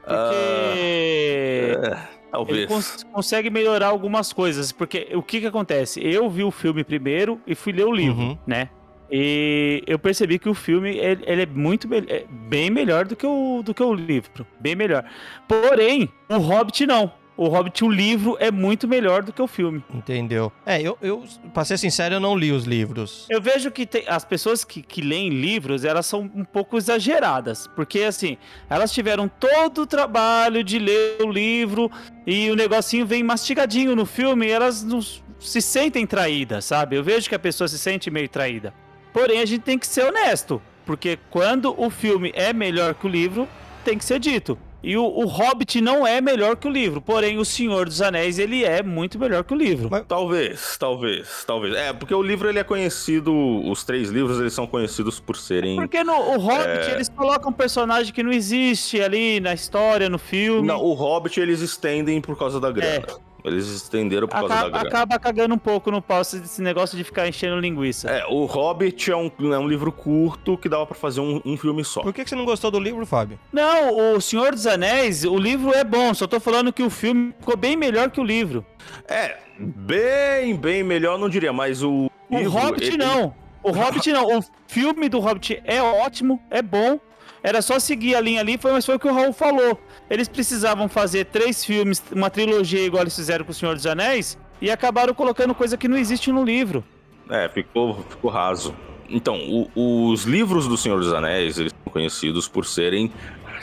Porque. Uh, talvez. Ele cons consegue melhorar algumas coisas. Porque o que que acontece? Eu vi o filme primeiro e fui ler o livro, uhum. né? E eu percebi que o filme ele, ele é muito é bem melhor do que, o, do que o livro. Bem melhor. Porém, o Hobbit não. O Hobbit, o livro, é muito melhor do que o filme. Entendeu? É, eu, eu pra ser sincero, eu não li os livros. Eu vejo que tem, as pessoas que, que leem livros, elas são um pouco exageradas. Porque, assim, elas tiveram todo o trabalho de ler o livro e o negocinho vem mastigadinho no filme e elas não se sentem traídas, sabe? Eu vejo que a pessoa se sente meio traída. Porém, a gente tem que ser honesto, porque quando o filme é melhor que o livro, tem que ser dito. E o, o, Hobbit não é melhor que o livro, porém o Senhor dos Anéis ele é muito melhor que o livro. Mas, talvez, talvez, talvez. É, porque o livro ele é conhecido, os três livros eles são conhecidos por serem. Porque no o Hobbit é... eles colocam um personagem que não existe ali na história, no filme. Não, o Hobbit eles estendem por causa da grana. É. Eles estenderam por causa acaba, da grana. Acaba cagando um pouco no pau esse negócio de ficar enchendo linguiça. É, o Hobbit é um, é um livro curto que dava para fazer um, um, filme só. Por que, que você não gostou do livro, Fábio? Não, o Senhor dos Anéis, o livro é bom, só tô falando que o filme ficou bem melhor que o livro. É, bem, bem melhor, não diria, mas o. O livro, Hobbit ele... não. O Hobbit não. O filme do Hobbit é ótimo, é bom. Era só seguir a linha ali, foi, mas foi o que o Raul falou. Eles precisavam fazer três filmes, uma trilogia igual eles fizeram com o Senhor dos Anéis, e acabaram colocando coisa que não existe no livro. É, ficou, ficou raso. Então, o, os livros do Senhor dos Anéis, eles são conhecidos por serem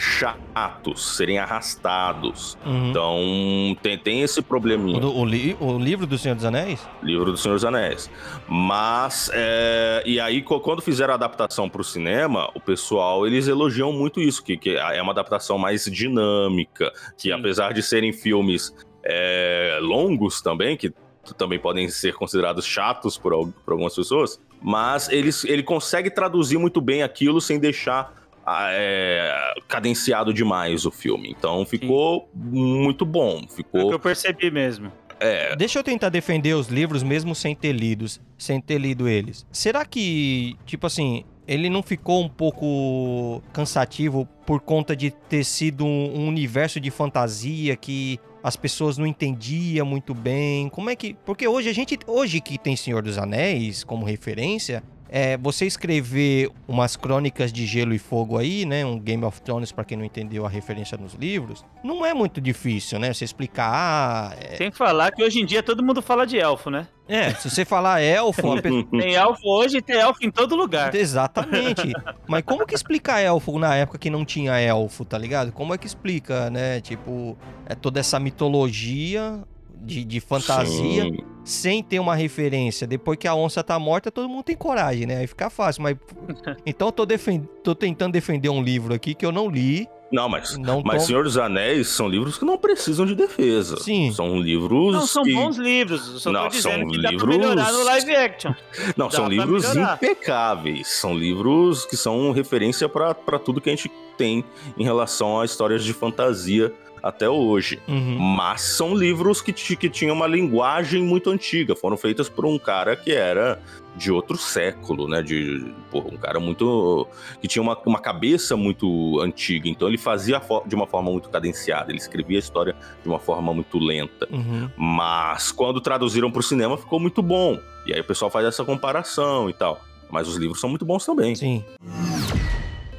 chatos, serem arrastados. Uhum. Então tem, tem esse probleminha. O, o, li- o livro do Senhor dos Anéis? Livro do Senhor dos Anéis. Mas, é, e aí, quando fizeram a adaptação para o cinema, o pessoal, eles elogiam muito isso, que, que é uma adaptação mais dinâmica, que apesar de serem filmes é, longos também, que também podem ser considerados chatos por, por algumas pessoas, mas eles, ele consegue traduzir muito bem aquilo sem deixar é, cadenciado demais o filme. Então ficou muito bom. É o Ficou. que eu percebi mesmo. É, Deixa eu tentar defender os livros mesmo sem ter lidos, sem ter lido eles. Será que, tipo assim, ele não ficou um pouco cansativo por conta de ter sido um, um universo de fantasia que as pessoas não entendiam muito bem? Como é que. Porque hoje a gente. Hoje que tem Senhor dos Anéis como referência. É, você escrever umas crônicas de gelo e fogo aí, né? Um Game of Thrones, pra quem não entendeu a referência nos livros, não é muito difícil, né? Você explicar, ah, é, Sem falar que hoje em dia todo mundo fala de elfo, né? é, se você falar elfo, (laughs) pe- Tem elfo hoje e tem elfo em todo lugar. Exatamente. Mas como que explica elfo na época que não tinha elfo, tá ligado? Como é que explica, né? Tipo, é toda essa mitologia de, de fantasia Sim. Sem ter uma referência. Depois que a onça tá morta, todo mundo tem coragem, né? Aí fica fácil. Mas. (laughs) Então eu tô, defen- tô tentando defender um livro aqui que eu não li. Não, mas, Não mas tom- Senhor dos Anéis são livros que não precisam de defesa. Sim. São livros Não, são que... bons livros. Eu só Não, tô dizendo são que dá livros- pra melhorar no live action. (laughs) Não, Dá são livros melhorar. impecáveis. São livros que são referência pra tudo que a gente tem em relação a histórias de fantasia até hoje. Uhum. Mas são livros que, que tinham uma linguagem muito antiga. Foram feitas por um cara que era de outro século, né? De porra, um cara muito. que tinha uma, uma cabeça muito antiga. Então ele fazia de uma forma muito cadenciada. Ele escrevia a história de uma forma muito lenta. Uhum. Mas quando traduziram pro cinema ficou muito bom. E aí o pessoal faz essa comparação e tal. Mas os livros são muito bons também. Sim.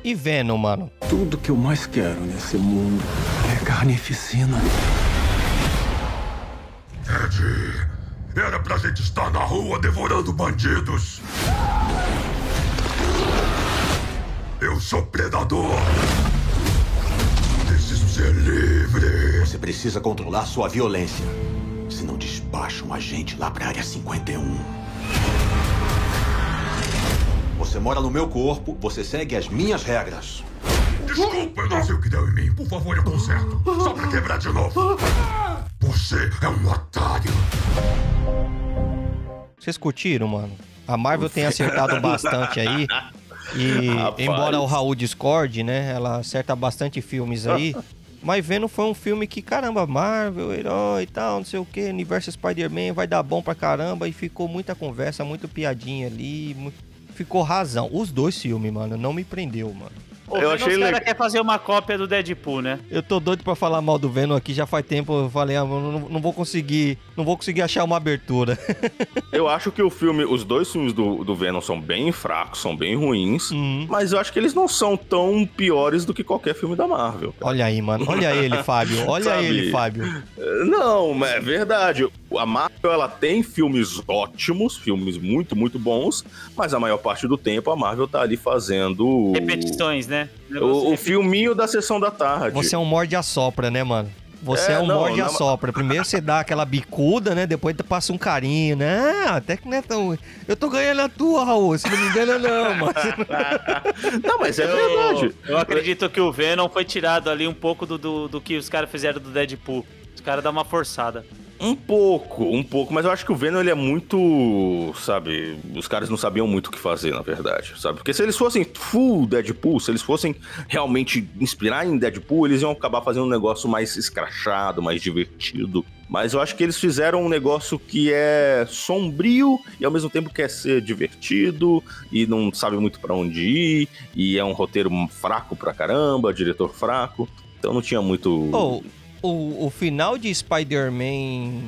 E Venom, mano? Tudo que eu mais quero nesse mundo é carnificina. Ed, era pra gente estar na rua devorando bandidos. Eu sou predador. Preciso ser livre. Você precisa controlar sua violência. Senão despacha um agente lá pra área 51. Você mora no meu corpo, você segue as minhas regras. Desculpa, eu não sei o que deu em mim. Por favor, eu conserto. Só pra quebrar de novo. Você é um otário. Vocês curtiram, mano? A Marvel tem acertado bastante aí. E Rapaz. embora o Raul discorde, né? Ela acerta bastante filmes aí. Mas Venom foi um filme que, caramba, Marvel, herói e tal, não sei o que, universo Spider-Man vai dar bom pra caramba. E ficou muita conversa, muito piadinha ali. mu- Ficou razão. Os dois filmes, mano, não me prendeu, mano. O Eu Venom, achei os cara legal. quer fazer uma cópia do Deadpool, né? Eu tô doido pra falar mal do Venom aqui, já faz tempo eu falei, ah, não, não vou conseguir, não vou conseguir achar uma abertura. (laughs) Eu acho que o filme, os dois filmes do, do Venom são bem fracos, são bem ruins, Uhum. mas eu acho que eles não são tão piores do que qualquer filme da Marvel. Olha aí, mano. Olha ele, Fábio. Olha (laughs) Sabe? ele, Fábio. Não, mas é verdade. A Marvel ela tem filmes ótimos, filmes muito, muito bons, mas a maior parte do tempo a Marvel tá ali fazendo Repetições, né? o, o filminho da sessão da tarde. Você é um morde a sopra, né, mano? Você é, É, um não, morde a não- sopra. Primeiro você dá aquela bicuda, né? Depois tu passa um carinho, né? Ah, até que não é tão. Eu tô ganhando a tua, Raul. Se não me engana, não, mano. (laughs) Não, mas é Eu- verdade. Eu acredito que o Venom foi tirado ali um pouco do, do, do que os caras fizeram do Deadpool. Os caras dão uma forçada. Um pouco, um pouco, mas eu acho que o Venom ele é muito, sabe, os caras não sabiam muito o que fazer, na verdade, sabe? Porque se eles fossem full Deadpool, se eles fossem realmente inspirar em Deadpool, eles iam acabar fazendo um negócio mais escrachado, mais divertido. Mas eu acho que eles fizeram um negócio que é sombrio e ao mesmo tempo quer ser divertido e não sabe muito pra onde ir e é um roteiro fraco pra caramba, diretor fraco. Então não tinha muito Ô, o, o final de Spider-Man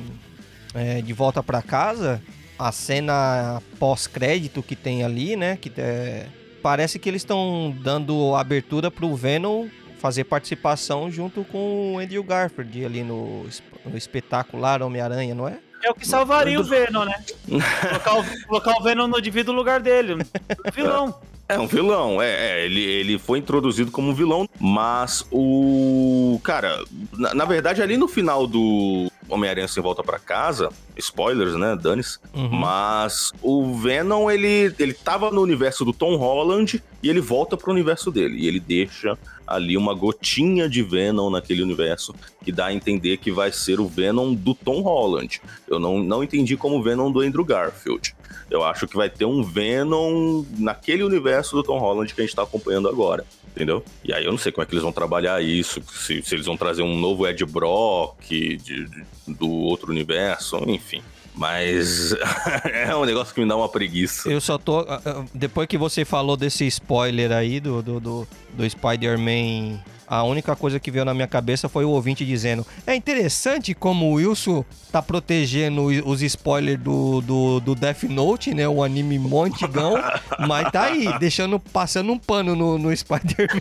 é, de volta pra casa, a cena pós-crédito que tem ali, né? Que é, parece que eles estão dando abertura pro Venom fazer participação junto com o Andrew Garfield ali no, no espetacular Homem-Aranha, não é? É o que salvaria o Venom, né? (laughs) colocar, o, colocar o Venom no devido lugar dele. O vilão. (laughs) É um vilão, é, é, ele, ele foi introduzido como um vilão, mas o. Cara, na, na verdade, ali no final do Homem-Aranha Sem Volta para Casa, spoilers, né, Danis? Uhum. Mas o Venom, ele, ele tava no universo do Tom Holland e ele volta pro universo dele. E ele deixa ali uma gotinha de Venom naquele universo que dá a entender que vai ser o Venom do Tom Holland. Eu não, não entendi como o Venom do Andrew Garfield. Eu acho que vai ter um Venom naquele universo do Tom Holland que a gente tá acompanhando agora. Entendeu? E aí eu não sei como é que eles vão trabalhar isso, se, se eles vão trazer um novo Ed Brock de, de- do outro universo, enfim. Mas (laughs) é um negócio que me dá uma preguiça. Eu só tô. ah, ah, Depois que você falou desse spoiler aí do, do, do, do Spider-Man, a única coisa que veio na minha cabeça foi o ouvinte dizendo: É interessante como o Wilson tá protegendo os spoilers do, do, do Death Note, né? O anime montigão, (laughs) mas tá aí, deixando, passando um pano no, no Spider-Man.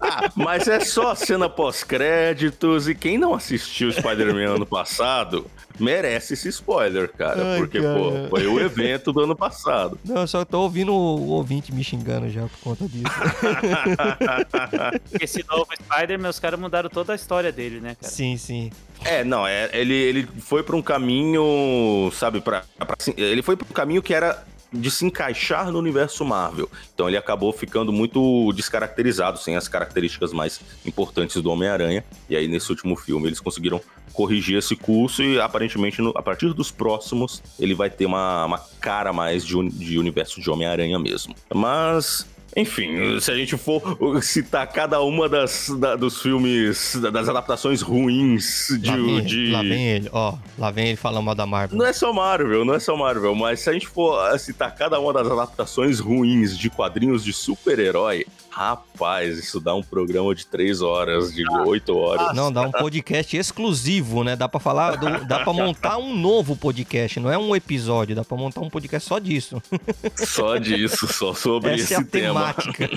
(laughs) Ah, mas é só a cena pós-créditos e quem não assistiu Spider-Man ano passado merece esse spoiler, cara. Ai, porque, cara. pô, foi o evento do ano passado. Não, eu só tô ouvindo o, ouvinte me xingando já por conta disso. (laughs) Esse novo Spider-Man, os caras mudaram toda a história dele, né, cara? sim, sim. É, não, é, ele, ele foi pra um caminho, sabe, pra, pra- ele foi pra um caminho que era de se encaixar no universo Marvel. Então ele acabou ficando muito descaracterizado, sem as características mais importantes do Homem-Aranha. E aí nesse último filme eles conseguiram corrigir esse curso e aparentemente no- a partir dos próximos ele vai ter uma, uma cara mais de, de universo de Homem-Aranha mesmo. Mas enfim, se a gente for citar cada uma das, da- dos filmes, da- das adaptações ruins de. Lá vem, de- lá vem ele, ó. Lá vem ele falando mal da Marvel. Não é só Marvel, não é só Marvel, mas se a gente for eh, citar cada uma das adaptações ruins de quadrinhos de super-herói, rapaz, isso dá um programa de três horas, de oito horas. Não, dá um podcast exclusivo, né? Dá pra falar, do- dá pra montar um novo podcast, não é um episódio, dá pra montar um podcast só disso. Só disso, só sobre Essa esse é a tema. temática.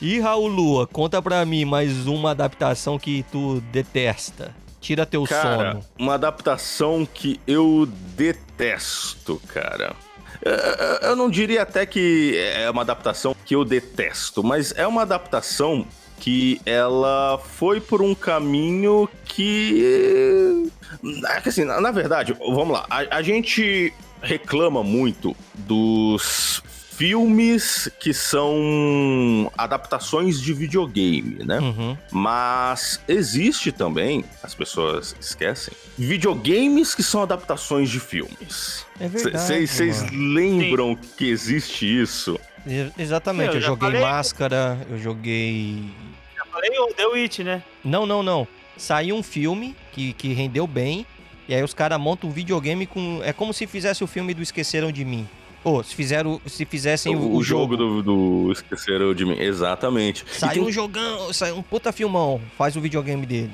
E Raul Lua, conta pra mim mais uma adaptação que tu detesta. Tira teu Cara, sono. uma adaptação que eu detesto, cara. Eu- Eu eu não diria até que é uma adaptação que eu detesto, mas é uma adaptação que ela foi por um caminho que. é assim, na verdade, vamos lá, a, a gente reclama muito dos filmes que são adaptações de videogame, né? Uhum. Mas existe também, as pessoas esquecem, videogames que são adaptações de filmes. É verdade, Vocês lembram que existe isso? Exatamente, Eu eu, joguei falei. Máscara, eu joguei. Já falei o The Witch, né? Não, não, não. Saiu um filme que, que rendeu bem, e aí os caras montam um videogame com. É como se fizesse o filme do Esqueceram de Mim. Ou se, fizeram, se fizessem o, O, o jogo, do, do Esqueceram de Mim. Exatamente. Sai tem- um jogão, sai um puta filmão, faz o videogame dele.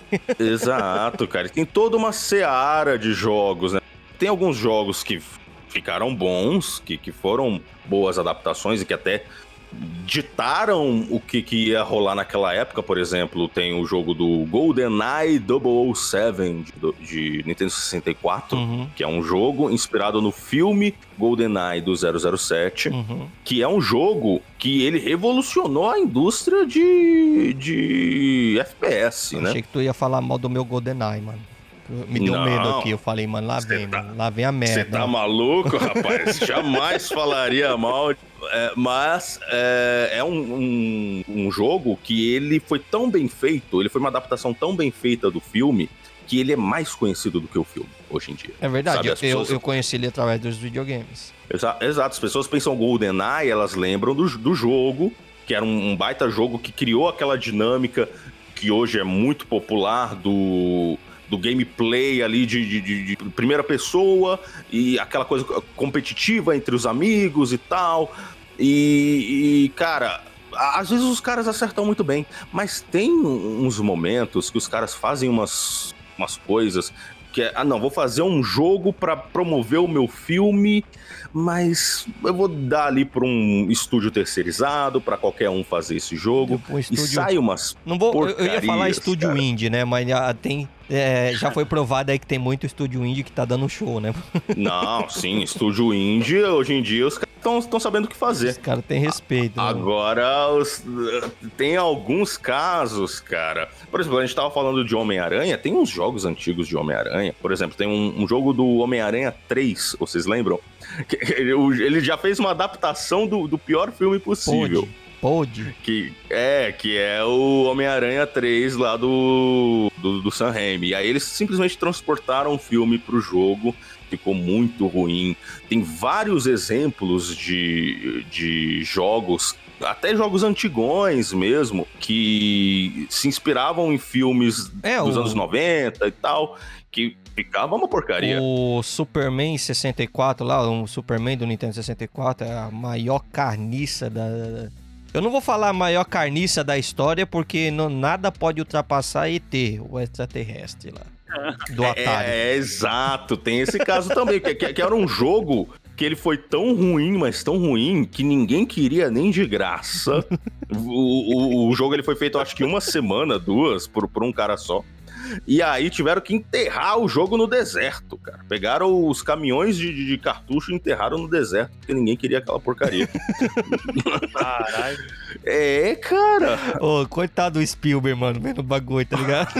(laughs) Exato, cara. Tem toda uma seara de jogos, né? Tem alguns jogos que ficaram bons, que, que foram boas adaptações e que até ditaram o que, que ia rolar naquela época. Por exemplo, tem o jogo do GoldenEye 007 de, de Nintendo 64, Uhum. que é um jogo inspirado no filme GoldenEye do 007 Uhum. que é um jogo que ele revolucionou a indústria de, de FPS, né? Achei que tu ia falar mal do meu GoldenEye, mano. Me deu Não. medo aqui, eu falei, mano, lá vem, mano, lá vem a Você merda. tá maluco, rapaz? (laughs) Jamais falaria mal. É, mas é, é um, um- um jogo que ele foi tão bem feito, ele foi uma adaptação tão bem feita do filme, que ele é mais conhecido do que o filme hoje em dia. É verdade, eu, as pessoas- eu, conheci ele através dos videogames. Exa- Exato, as pessoas pensam GoldenEye, elas lembram do, do jogo, que era um, um baita jogo que criou aquela dinâmica que hoje é muito popular do, do gameplay ali de, de- de- de primeira pessoa e aquela coisa competitiva entre os amigos e tal. E, e, cara, às vezes os caras acertam muito bem, mas tem uns momentos que os caras fazem umas, umas coisas que é, ah não, vou fazer um jogo pra promover o meu filme, mas eu vou dar ali pra um estúdio terceirizado, pra qualquer um fazer esse jogo, Um e estúdio- sai umas Não vou, eu- ia falar estúdio cara. indie, né? Mas ah, tem, É, já foi provado aí que tem muito estúdio indie que tá dando show, né? Não, sim, estúdio indie, hoje em dia os caras estão sabendo o que fazer. Os caras têm respeito. Né? Agora, os, tem alguns casos, cara. Por exemplo, a gente tava falando de Homem-Aranha, tem uns jogos antigos de Homem-Aranha. Por exemplo, tem um, um jogo do Homem-Aranha 3, vocês lembram? Ele já fez uma adaptação do, do pior filme possível. Pode. Pode. Que é, que é o Homem-Aranha 3 lá do, do, do Sam Raimi. E aí eles simplesmente transportaram o filme pro jogo, ficou muito ruim. Tem vários exemplos de, de jogos até jogos antigões mesmo, que se inspiravam em filmes é, dos o... anos 90 e tal, que ficava uma porcaria. O Superman 64 lá, o Superman do Nintendo 64 é a maior carniça da, eu não vou falar a maior carniça da história, porque não, nada pode ultrapassar ET, o extraterrestre lá. Do é, Atari. É, é exato, tem esse caso também, que, que, que era um jogo que ele foi tão ruim, mas tão ruim, que ninguém queria nem de graça. (laughs) o, o, o, jogo ele foi feito, acho que uma semana, duas, por, por um cara só. E aí tiveram que enterrar o jogo no deserto, cara. Pegaram os caminhões de, de, de cartucho e enterraram no deserto, porque ninguém queria aquela porcaria. (laughs) Caralho. É, cara. Ô, coitado do Spielberg, mano, vendo o bagulho, tá ligado?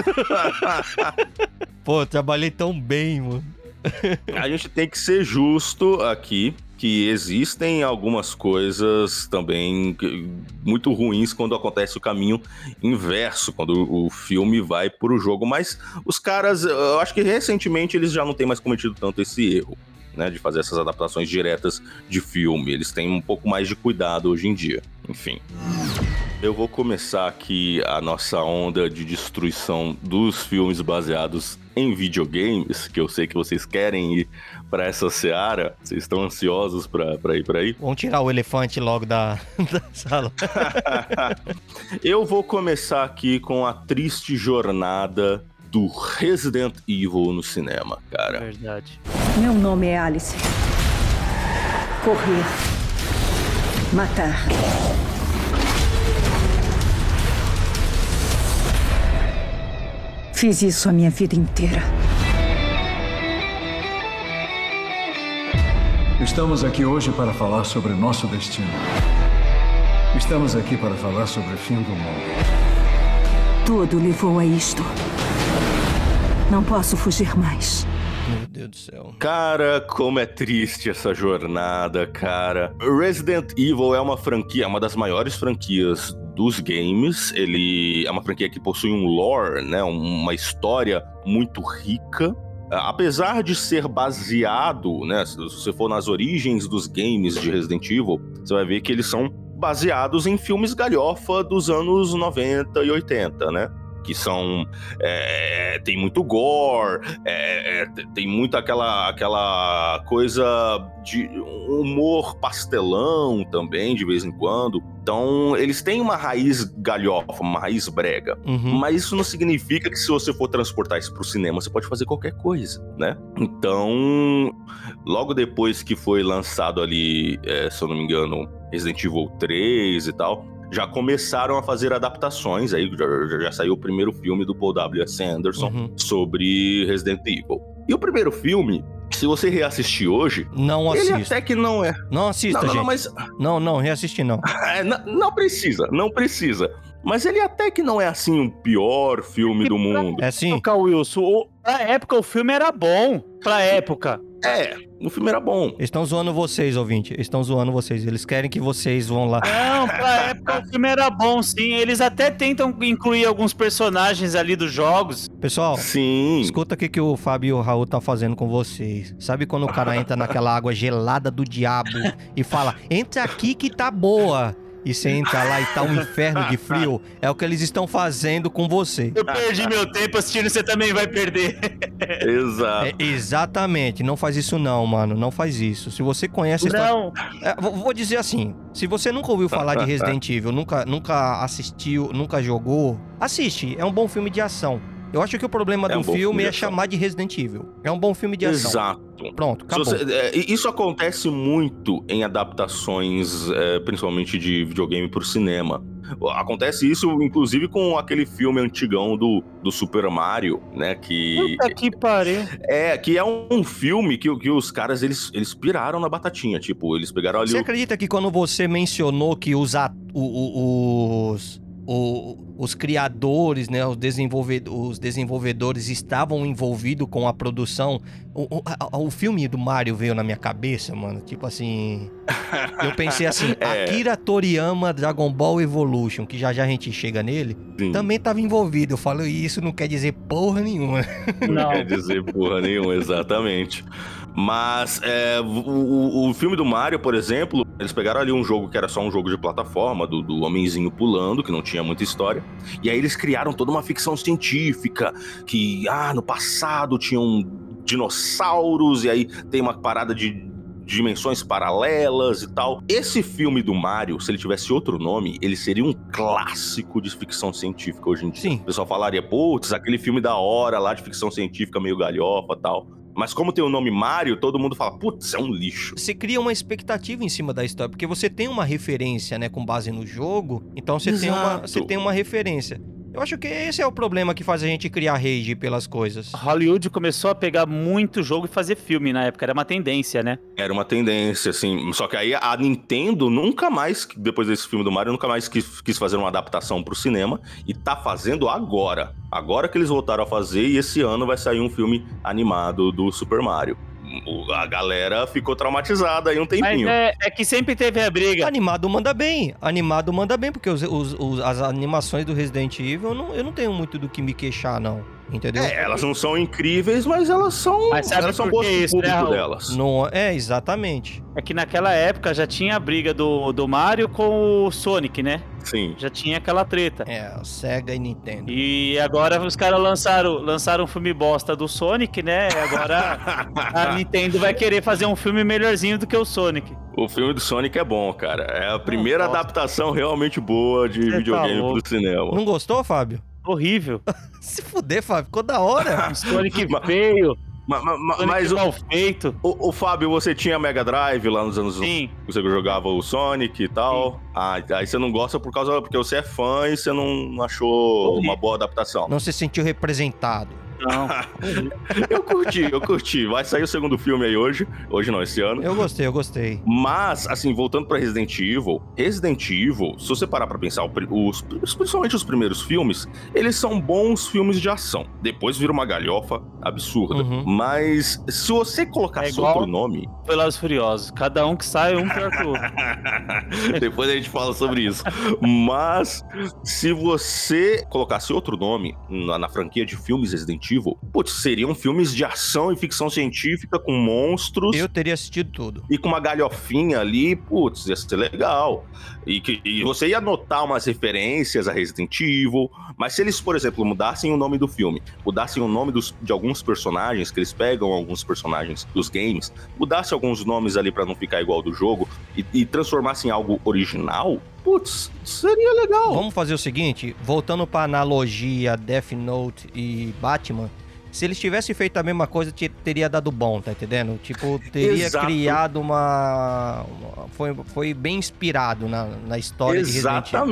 (laughs) Pô, trabalhei tão bem, mano. A gente tem que ser justo aqui que existem algumas coisas também muito ruins quando acontece o caminho inverso, quando o filme vai pro jogo, mas os caras, eu acho que recentemente eles já não têm mais cometido tanto esse erro. Né, de fazer essas adaptações diretas de filme. Eles têm um pouco mais de cuidado hoje em dia. Enfim. Eu vou começar aqui a nossa onda de destruição dos filmes baseados em videogames, que eu sei que vocês querem ir para essa seara? Vocês estão ansiosos para ir para aí? Vamos tirar o elefante logo da, (laughs) da sala. (laughs) Eu vou começar aqui com a triste jornada do Resident Evil no cinema, cara. Verdade. Meu nome é Alice. Correr. Matar. Fiz isso a minha vida inteira. Estamos aqui hoje para falar sobre nosso destino. Estamos aqui para falar sobre o fim do mundo. Tudo levou a isto. Não posso fugir mais. Meu Deus do céu. Cara, como é triste essa jornada, cara. Resident Evil é uma franquia, uma das maiores franquias dos games. Ele é uma franquia que possui um lore, né, uma história muito rica. Apesar de ser baseado, né, se você for nas origens dos games de Resident Evil, você vai ver que eles são baseados em filmes galhofa dos anos 90 e 80, né? Que são é, tem muito gore, é, é, tem muito aquela aquela coisa de humor pastelão também de vez em quando. Então eles têm uma raiz galhofa, uma raiz brega, uhum. mas isso não significa que se você for transportar isso para o cinema você pode fazer qualquer coisa, né? Então logo depois que foi lançado ali, é, se eu não me engano, Resident Evil 3 e tal, já começaram a fazer adaptações, aí já, já saiu o primeiro filme do Paul W.S. Anderson uhum. sobre Resident Evil. E o primeiro filme, se você reassistir hoje, não assista. ele até que não é. Não assista, não, não, gente. Não, mas... não, não, reassistir não. (laughs) é, não. Não precisa, não precisa. Mas ele até que não é assim o pior filme do mundo. É sim. Wilson, pra época o filme era bom. Pra época. É, o filme era bom. Eles estão zoando vocês, ouvinte. Eles estão zoando vocês. Eles querem que vocês vão lá. Não, pra época o filme era bom, sim. Eles até tentam incluir alguns personagens ali dos jogos. Pessoal, sim. escuta o que o Fábio e o Raul tá fazendo com vocês. Sabe quando o cara entra naquela água gelada do diabo e fala: entra aqui que tá boa e você entra lá e tá um inferno de frio, é o que eles estão fazendo com você. Eu perdi meu tempo assistindo, você também vai perder. (laughs) Exato. É, exatamente, não faz isso não, mano, não faz isso. Se você conhece... Não. É, vou dizer assim, se você nunca ouviu falar de (laughs) Resident Evil, nunca, nunca assistiu, nunca jogou, assiste, é um bom filme de ação. Eu acho que o problema é do um filme, filme é chamar de Resident Evil. É um bom filme de ação. Exato. Pronto, acabou. Você, é, isso acontece muito em adaptações, é, principalmente de videogame para o cinema. Acontece isso, inclusive, com aquele filme antigão do, do Super Mario, né? Que. Puta que pariu. É, que é um, um filme que, que os caras eles, eles piraram na batatinha. Tipo, eles pegaram ali. Você o- acredita que quando você mencionou que os, at- o- o- os, o- os criadores, né, os, desenvolve- os desenvolvedores estavam envolvidos com a produção, o, o- a- o filme do Mario veio na minha cabeça, mano. Tipo assim. Eu pensei assim, (laughs) É. Akira Toriyama Dragon Ball Evolution, que já já a gente chega nele, Sim. também tava envolvido. Eu falo, e isso não quer dizer porra nenhuma. Não quer dizer porra nenhuma, exatamente. Mas é, o, o- filme do Mario, por exemplo, eles pegaram ali um jogo que era só um jogo de plataforma, do, do homenzinho pulando, que não tinha muita história. E aí eles criaram toda uma ficção científica, que, ah, no passado tinham dinossauros, e aí tem uma parada de dimensões paralelas e tal. Esse filme do Mario, se ele tivesse outro nome, ele seria um clássico de ficção científica hoje em dia. Sim. O pessoal falaria, putz, aquele filme da hora lá de ficção científica meio galhofa e tal. Mas como tem o nome Mario, todo mundo fala, putz, é um lixo. Você cria uma expectativa em cima da história, porque você tem uma referência, né, com base no jogo, então você tem uma, você tem uma referência. Eu acho que esse é o problema que faz a gente criar rage pelas coisas. Hollywood começou a pegar muito jogo e fazer filme na época, era uma tendência, né? Era uma tendência, assim. Só que aí a Nintendo nunca mais, depois desse filme do Mario, nunca mais quis, quis fazer uma adaptação pro cinema. E tá fazendo agora. Agora que eles voltaram a fazer, e esse ano vai sair um filme animado do Super Mario. A galera ficou traumatizada aí um tempinho. é, é que sempre teve a briga. Animado manda bem, animado manda bem, porque os, os- os- as animações do Resident Evil, eu não, eu não tenho muito do que me queixar, não. Entendeu? É, elas não são incríveis, mas elas são. Mas sabe elas são boas pro isso, né, delas. Não, é, exatamente. É que naquela época já tinha a briga do, do Mario com o Sonic, né? Sim. Já tinha aquela treta. É, Sega e Nintendo. E agora os caras lançaram, lançaram um filme bosta do Sonic, né? E agora a (laughs) Nintendo vai querer fazer um filme melhorzinho do que o Sonic. O filme do Sonic é bom, cara. É a primeira adaptação realmente boa de Cê tá videogame louco. pro cinema. Não gostou, Fábio? Horrível. (laughs) Se fuder, Fábio, ficou da hora. (laughs) Sonic feio. Ma- ma- ma- Sonic mas o, mal feito. o, o Fábio, você tinha Mega Drive lá nos anos. Sim. Você jogava o Sonic e tal. Ah, aí você não gosta por causa. Porque você é fã e você não achou uma boa adaptação. Não se sentiu representado. Não. (laughs) Eu curti, eu curti. Vai sair o segundo filme aí hoje. Hoje não, esse ano. Eu gostei, eu gostei. Mas, assim, voltando pra Resident Evil, Resident Evil, se você parar pra pensar, os, principalmente os primeiros filmes, eles são bons filmes de ação. Depois vira uma galhofa absurda. Uhum. Mas se você colocasse É igual- outro nome, Velozes e Furiosos. Cada um que sai, um pior que o outro. (laughs) depois a gente fala sobre isso. Mas se você colocasse outro nome na, na franquia de filmes Resident Evil, putz, seriam filmes de ação e ficção científica com monstros. Eu teria assistido tudo. e com uma galhofinha ali, putz, ia ser legal. E, que, e você ia notar umas referências a Resident Evil, mas se eles, por exemplo, mudassem o nome do filme, mudassem o nome dos- de alguns personagens, que eles pegam alguns personagens dos games, mudassem alguns nomes ali pra não ficar igual do jogo e, e transformassem em algo original, putz, seria legal. Vamos fazer o seguinte, voltando pra analogia Death Note e Batman, se eles tivessem feito a mesma coisa, te- teria dado bom, tá entendendo? Tipo, teria Exato. criado uma... uma- foi, foi bem inspirado na, na história de Resident Evil.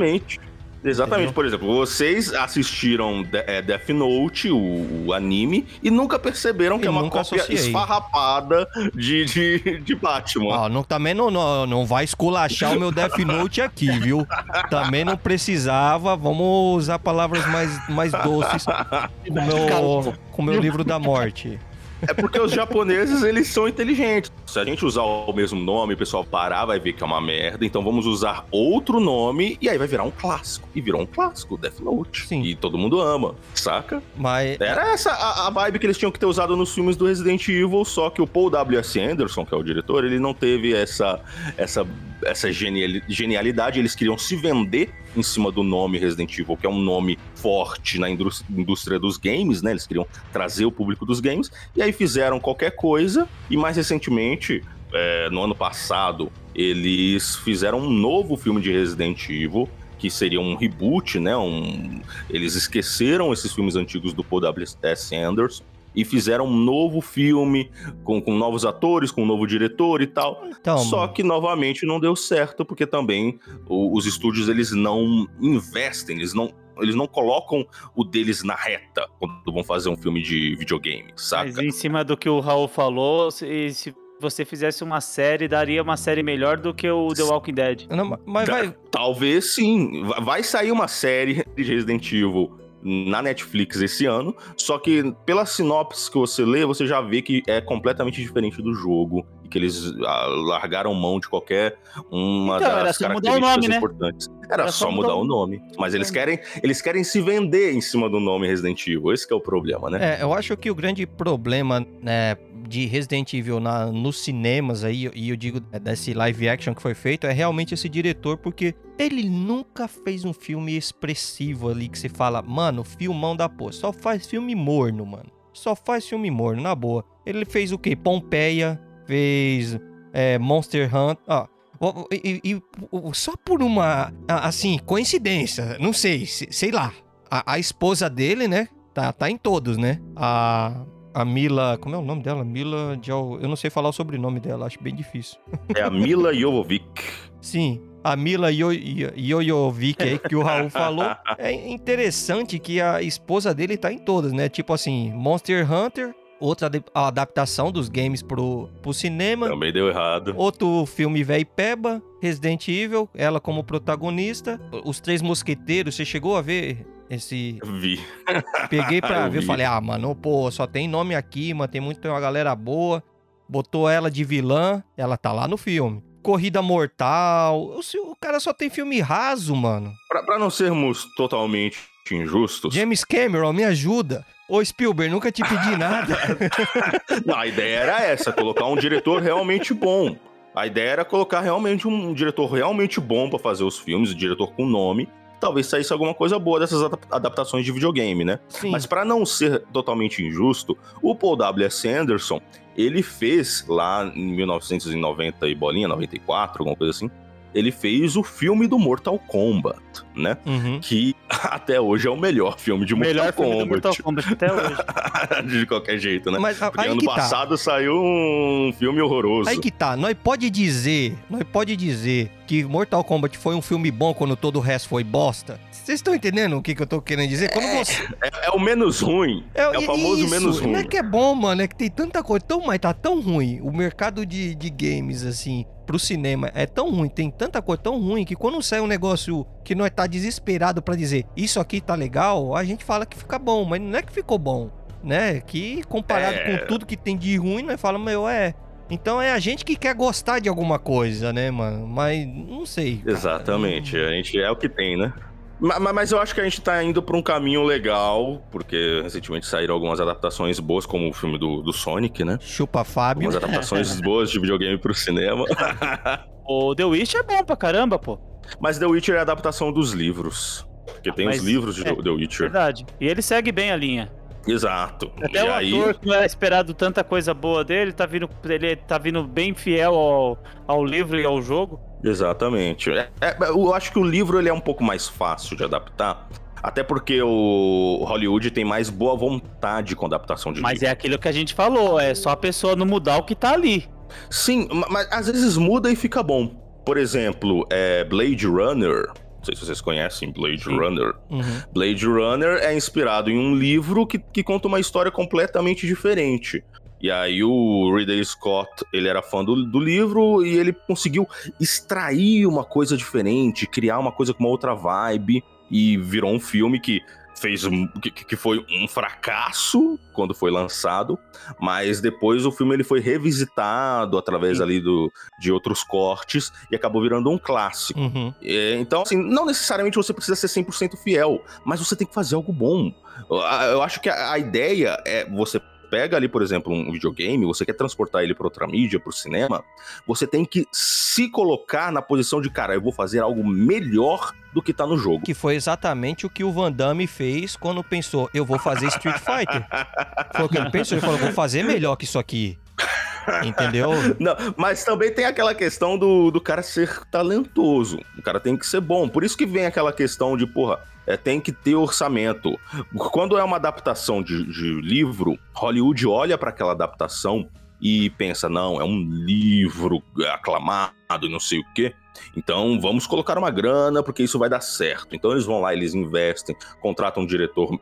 Exatamente. Entendeu? Por exemplo, vocês assistiram é, Death Note, o, o anime, e nunca perceberam que é uma cópia associei. esfarrapada de, de, de Batman. Ó, não, também não, não, não vai esculachar o meu Death Note aqui, viu? Também não precisava, vamos usar palavras mais, mais doces com o meu, com o meu livro da morte. É porque os japoneses, eles são inteligentes. Se a gente usar o mesmo nome, o pessoal parar, vai ver que é uma merda. Então vamos usar outro nome e aí vai virar um clássico. E virou um clássico, Death Note. Sim. E todo mundo ama, saca? Mas Era essa a, a vibe que eles tinham que ter usado nos filmes do Resident Evil, só que o Paul W.S. Anderson, que é o diretor, ele não teve essa, essa, essa geniali- genialidade. Eles queriam se vender em cima do nome Resident Evil, que é um nome forte na indús- indústria dos games, né? Eles queriam trazer o público dos games. E aí fizeram qualquer coisa. E mais recentemente, é, no ano passado, eles fizeram um novo filme de Resident Evil que seria um reboot, né? Um... Eles esqueceram esses filmes antigos do Paul W.S. Anderson e fizeram um novo filme com, com novos atores, com um novo diretor e tal. Então, Só mano. que novamente não deu certo, porque também o- os estúdios eles não investem, eles não, eles não colocam o deles na reta quando vão fazer um filme de videogame, saca? Mas em cima do que o Raul falou, se, se você fizesse uma série, daria uma série melhor do que o The Walking Dead. Não, mas vai. Talvez sim. Va- Vai sair uma série de Resident Evil na Netflix esse ano, só que pela sinopse que você lê, você já vê que é completamente diferente do jogo e que eles ah, largaram mão de qualquer uma Então, das características nome, né? importantes. Era, Era só só mudar mudar o nome, mas eles querem eles querem se vender em cima do nome Resident Evil. Esse que é o problema, né? É, eu acho que o grande problema né, de Resident Evil na, nos cinemas aí, e eu digo é, desse live action que foi feito, é realmente esse diretor, porque ele nunca fez um filme expressivo ali que você fala, mano, filmão da porra. Só faz filme morno, mano. Só faz filme morno, na boa. Ele fez o quê? Pompeia, fez é, Monster Hunt. Ó, e, e- e só por uma, assim, coincidência, não sei, se- sei lá. A, a esposa dele, né? Tá, tá em todos, né? A, a Mila. Como é o nome dela? Mila. Jo, eu não sei falar o sobrenome dela, acho bem difícil. É a Mila Jovovich. Sim, a Mila Jojovic aí que o Raul falou. (laughs) É interessante que a esposa dele tá em todas, né? Tipo assim, Monster Hunter, outra adaptação dos games pro, pro cinema. Também deu errado. Outro filme Véi Peba, Resident Evil, ela como protagonista. Os Três Mosqueteiros, você chegou a ver esse... Vi. Peguei pra (laughs) Eu ver, vi. falei, ah, mano, pô, só tem nome aqui, mano, tem muito, tem uma galera boa. Botou ela de vilã, ela tá lá no filme. Corrida Mortal, o cara só tem filme raso, mano. Pra, pra não sermos totalmente injustos. James Cameron, me ajuda. Ô Spielberg, nunca te pedi (laughs) nada. Não, a ideia era essa, colocar um diretor realmente bom. A ideia era colocar realmente um diretor realmente bom pra fazer os filmes, um diretor com nome. Talvez saísse alguma coisa boa dessas adap- adaptações de videogame, né? Sim. Mas pra não ser totalmente injusto, o Paul W.S. Anderson, ele fez lá em 1990 e bolinha, 94, alguma coisa assim, ele fez o filme do Mortal Kombat, né? Uhum. Que (laughs) até hoje é o melhor filme de Mortal Melhor filme do Kombat. Mortal Kombat até hoje. (laughs) de qualquer jeito, né? Mas Porque ano tá. passado saiu um filme horroroso. Aí que tá, nós pode dizer, nós pode dizer que Mortal Kombat foi um filme bom quando todo o resto foi bosta. Vocês estão entendendo o que, que eu tô querendo dizer? Quando você É, é o menos ruim. É, o famoso isso, menos ruim. Não é que é bom, mano, é que tem tanta coisa, tão, mas tá tão ruim. O mercado de, de games, assim, pro cinema é tão ruim, tem tanta coisa tão ruim que quando sai um negócio que nós tá desesperado pra dizer isso aqui tá legal, a gente fala que fica bom, mas não é que ficou bom, né? Que comparado É. com tudo que tem de ruim, nós fala, meu, é. Então é a gente que quer gostar de alguma coisa, né, mano? Mas não sei. Exatamente. A gente é o que tem, né? Ma- ma- Mas eu acho que a gente tá indo pra um caminho legal, porque recentemente saíram algumas adaptações boas, como o filme do, do Sonic, né? Chupa Fábio. Algumas adaptações (laughs) boas de videogame pro cinema. (laughs) O The Witch é bom pra caramba, pô. Mas The Witcher é a adaptação dos livros. Porque tem Mas- os livros de é, The Witcher. Verdade. E ele segue bem a linha. Exato. Até e o aí, ator que não era esperado tanta coisa boa dele, tá vindo, ele tá vindo bem fiel ao, ao livro e ao jogo. Exatamente. É- é- eu acho que o livro ele é um pouco mais fácil de adaptar. Até porque o Hollywood tem mais boa vontade com adaptação de Mas livro. é aquilo que a gente falou, é só a pessoa não mudar o que tá ali. Sim, ma- mas às vezes muda e fica bom. Por exemplo, é Blade Runner. Não sei se vocês conhecem Blade Runner. Uhum. Blade Runner é inspirado em um livro que, que conta uma história completamente diferente. E aí o Ridley Scott, ele era fã do, do livro e ele conseguiu extrair uma coisa diferente, criar uma coisa com uma outra vibe e virou um filme que fez um, que, que foi um fracasso quando foi lançado, mas depois o filme ele foi revisitado através ali do, de outros cortes e acabou virando um clássico. Uhum. É, então, assim, não necessariamente você precisa ser 100% fiel, mas você tem que fazer algo bom. Eu, eu acho que a, a ideia é você pega ali, por exemplo, um videogame, você quer transportar ele para outra mídia, para o cinema, você tem que se colocar na posição de, cara, eu vou fazer algo melhor do que tá no jogo. Que foi exatamente o que o Van Damme fez quando pensou, eu vou fazer Street Fighter. Foi o que ele pensou, ele falou, vou fazer melhor que isso aqui. Entendeu? Não, mas também tem aquela questão do, do cara ser talentoso. O cara tem que ser bom. Por isso que vem aquela questão de, porra, é, tem que ter orçamento. Quando é uma adaptação de, de livro, Hollywood olha para aquela adaptação e pensa, não, é um livro aclamado não sei o quê. Então vamos colocar uma grana porque isso vai dar certo. Então eles vão lá, eles investem, contratam um diretor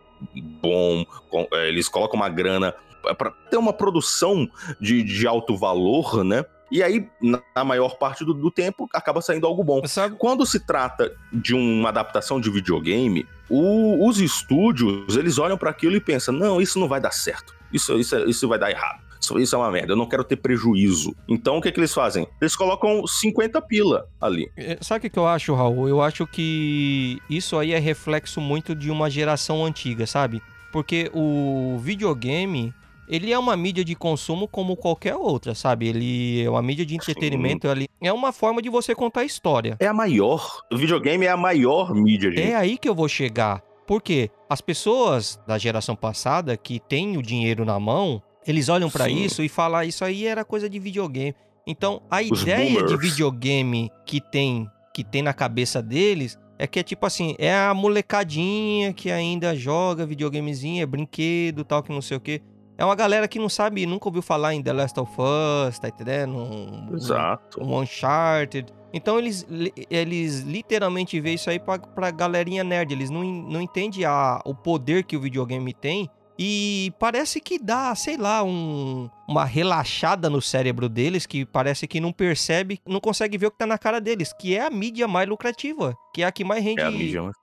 bom, é, eles colocam uma grana para ter uma produção de, de alto valor, né? E aí, na maior parte do, do tempo, acaba saindo algo bom. Sabe? Quando se trata de uma adaptação de videogame, o, os estúdios, eles olham para aquilo e pensam, não, isso não vai dar certo. Isso, isso, isso vai dar errado. Isso, isso é uma merda, eu não quero ter prejuízo. Então o que, que eles fazem? Eles colocam 50 pila ali. É, Sabe o que eu acho, Raul? Eu acho que isso aí é reflexo muito de uma geração antiga, sabe? Porque o videogame, ele é uma mídia de consumo como qualquer outra, sabe? Ele é uma mídia de entretenimento, ali é uma forma de você contar história. É a maior. O videogame é a maior mídia, gente. É aí que eu vou chegar. Porque as pessoas da geração passada que têm o dinheiro na mão, eles olham pra Sim. isso e falam, "Ah, isso aí era coisa de videogame. Então, a Os ideia de boomers. videogame que tem que tem na cabeça deles é que é tipo assim, é a molecadinha que ainda joga videogamezinho, é brinquedo, tal que não sei o quê. É uma galera que não sabe, nunca ouviu falar em The Last of Us, tá entendendo? Um, Exato. um Uncharted. Então eles, eles literalmente veem isso aí pra, pra galerinha nerd. Eles não, não entendem a, o poder que o videogame tem. E parece que dá, sei lá, um, uma relaxada no cérebro deles que parece que não percebe, não consegue ver o que tá na cara deles, que é a mídia mais lucrativa, que é a que mais rende, É a mídia mais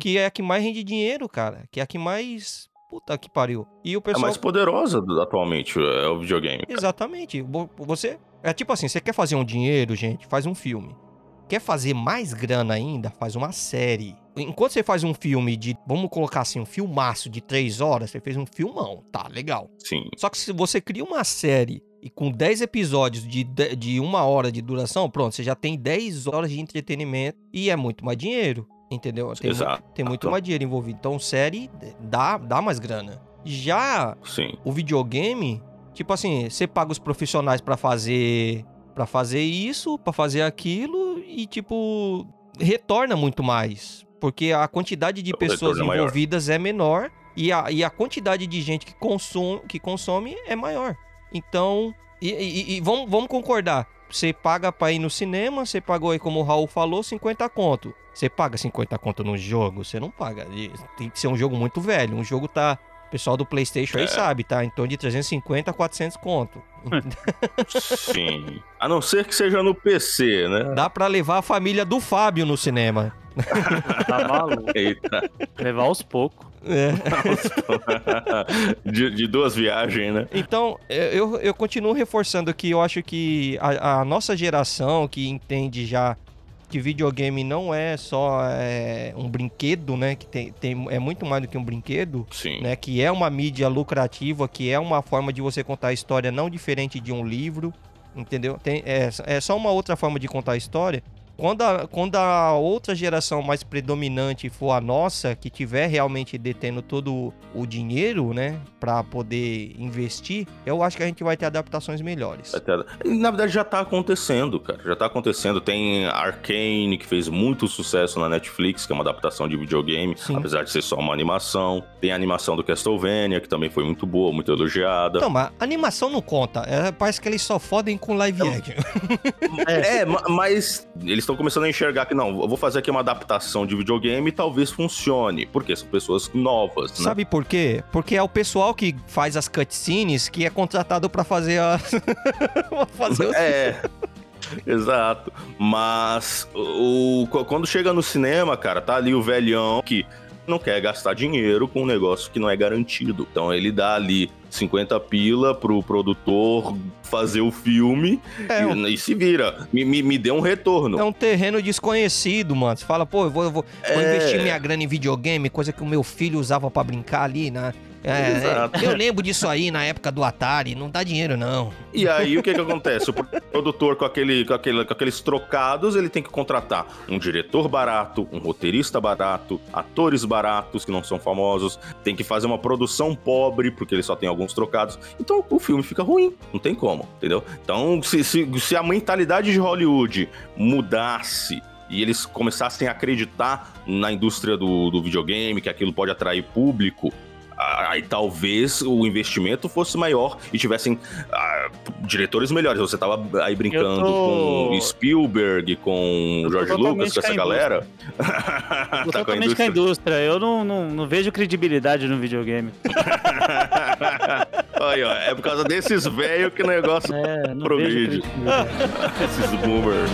que é a que mais rende dinheiro, cara, que é a que mais puta que pariu. E o É pessoal mais poderosa atualmente, é o videogame. Exatamente. Vo- Você. É tipo assim, você quer fazer um dinheiro, gente, faz um filme. Quer fazer mais grana ainda? Faz uma série. Enquanto você faz um filme de. Vamos colocar assim, um filmaço de três horas, você fez um filmão. Tá, legal. Sim. Só que se você cria uma série e com 10 episódios de, de, de uma hora de duração, pronto, você já tem 10 horas de entretenimento e é muito mais dinheiro. Entendeu? Tem, Exato. tem muito mais dinheiro envolvido. Então, série dá, dá mais grana. Já Sim. o videogame, tipo assim, você paga os profissionais pra fazer para fazer isso, pra fazer aquilo e tipo retorna muito mais, porque a quantidade de O pessoas é maior. envolvidas é menor e a, e a quantidade de gente que consome, que consome é maior. Então, e, e- e vamos, vamos concordar. Você paga pra ir no cinema, você pagou aí, como o Raul falou, 50 conto. Você paga 50 conto no jogo? Você não paga. Tem que ser um jogo muito velho. Um jogo tá. O pessoal do PlayStation aí É. sabe, tá? Em torno de 350 a 400 conto. (laughs) Sim. A não ser que seja no PC, né? Dá pra levar a família do Fábio no cinema. Tá maluco. Eita. Levar aos poucos. É. (laughs) de, de duas viagens, né? Então, eu, eu continuo reforçando que eu acho que a, a nossa geração que entende já que videogame não é só é, um brinquedo, né? Que tem, tem, é muito mais do que um brinquedo. Sim. Né, que é uma mídia lucrativa, que é uma forma de você contar a história não diferente de um livro. Entendeu? Tem, é, é só uma outra forma de contar a história. Quando a, quando a outra geração mais predominante for a nossa, que tiver realmente detendo todo o dinheiro, né, para poder investir, eu acho que a gente vai ter adaptações melhores. Na verdade, já tá acontecendo, cara. Já tá acontecendo. Tem Arcane, que fez muito sucesso na Netflix, que é uma adaptação de videogame, apesar de ser só uma animação. Tem a animação do Castlevania, que também foi muito boa, muito elogiada. Então, mas animação não conta. É, parece que eles só fodem com live action. (laughs) É, ma- mas eles estão começando a enxergar que não, eu vou fazer aqui uma adaptação de videogame e talvez funcione. Porque são pessoas novas, né? Sabe por quê? Porque é o pessoal que faz as cutscenes que é contratado pra fazer a. (laughs) fazer os... É. Exato. Mas o- quando chega no cinema, cara, tá ali o velhão que não quer gastar dinheiro com um negócio que não é garantido. Então ele dá ali 50 pila pro produtor fazer o filme É, e, e se vira. Me, me, me dê um retorno. É um terreno desconhecido, mano. Você fala, pô, eu vou, eu vou, vou É. investir minha grana em videogame, coisa que o meu filho usava pra brincar ali, né? É, é, eu lembro disso aí na época do Atari, não dá dinheiro não. E aí o que que acontece? O produtor com, aquele, com, aquele, com aqueles trocados, ele tem que contratar um diretor barato, um roteirista barato, atores baratos que não são famosos, tem que fazer uma produção pobre, porque ele só tem alguns trocados. Então o filme fica ruim, não tem como, entendeu? Então se, se, se a mentalidade de Hollywood mudasse e eles começassem a acreditar na indústria do, do videogame, que aquilo pode atrair público, aí talvez o investimento fosse maior e tivessem ah, diretores melhores. Você tava aí brincando tô- com Spielberg, com George totalmente Lucas, com essa galera. (laughs) Tô Tá com a totalmente com a indústria. Eu não, não, não vejo credibilidade no videogame. (laughs) Aí, ó, é por causa desses velhos que o negócio É, progride. (laughs) Esses boomers.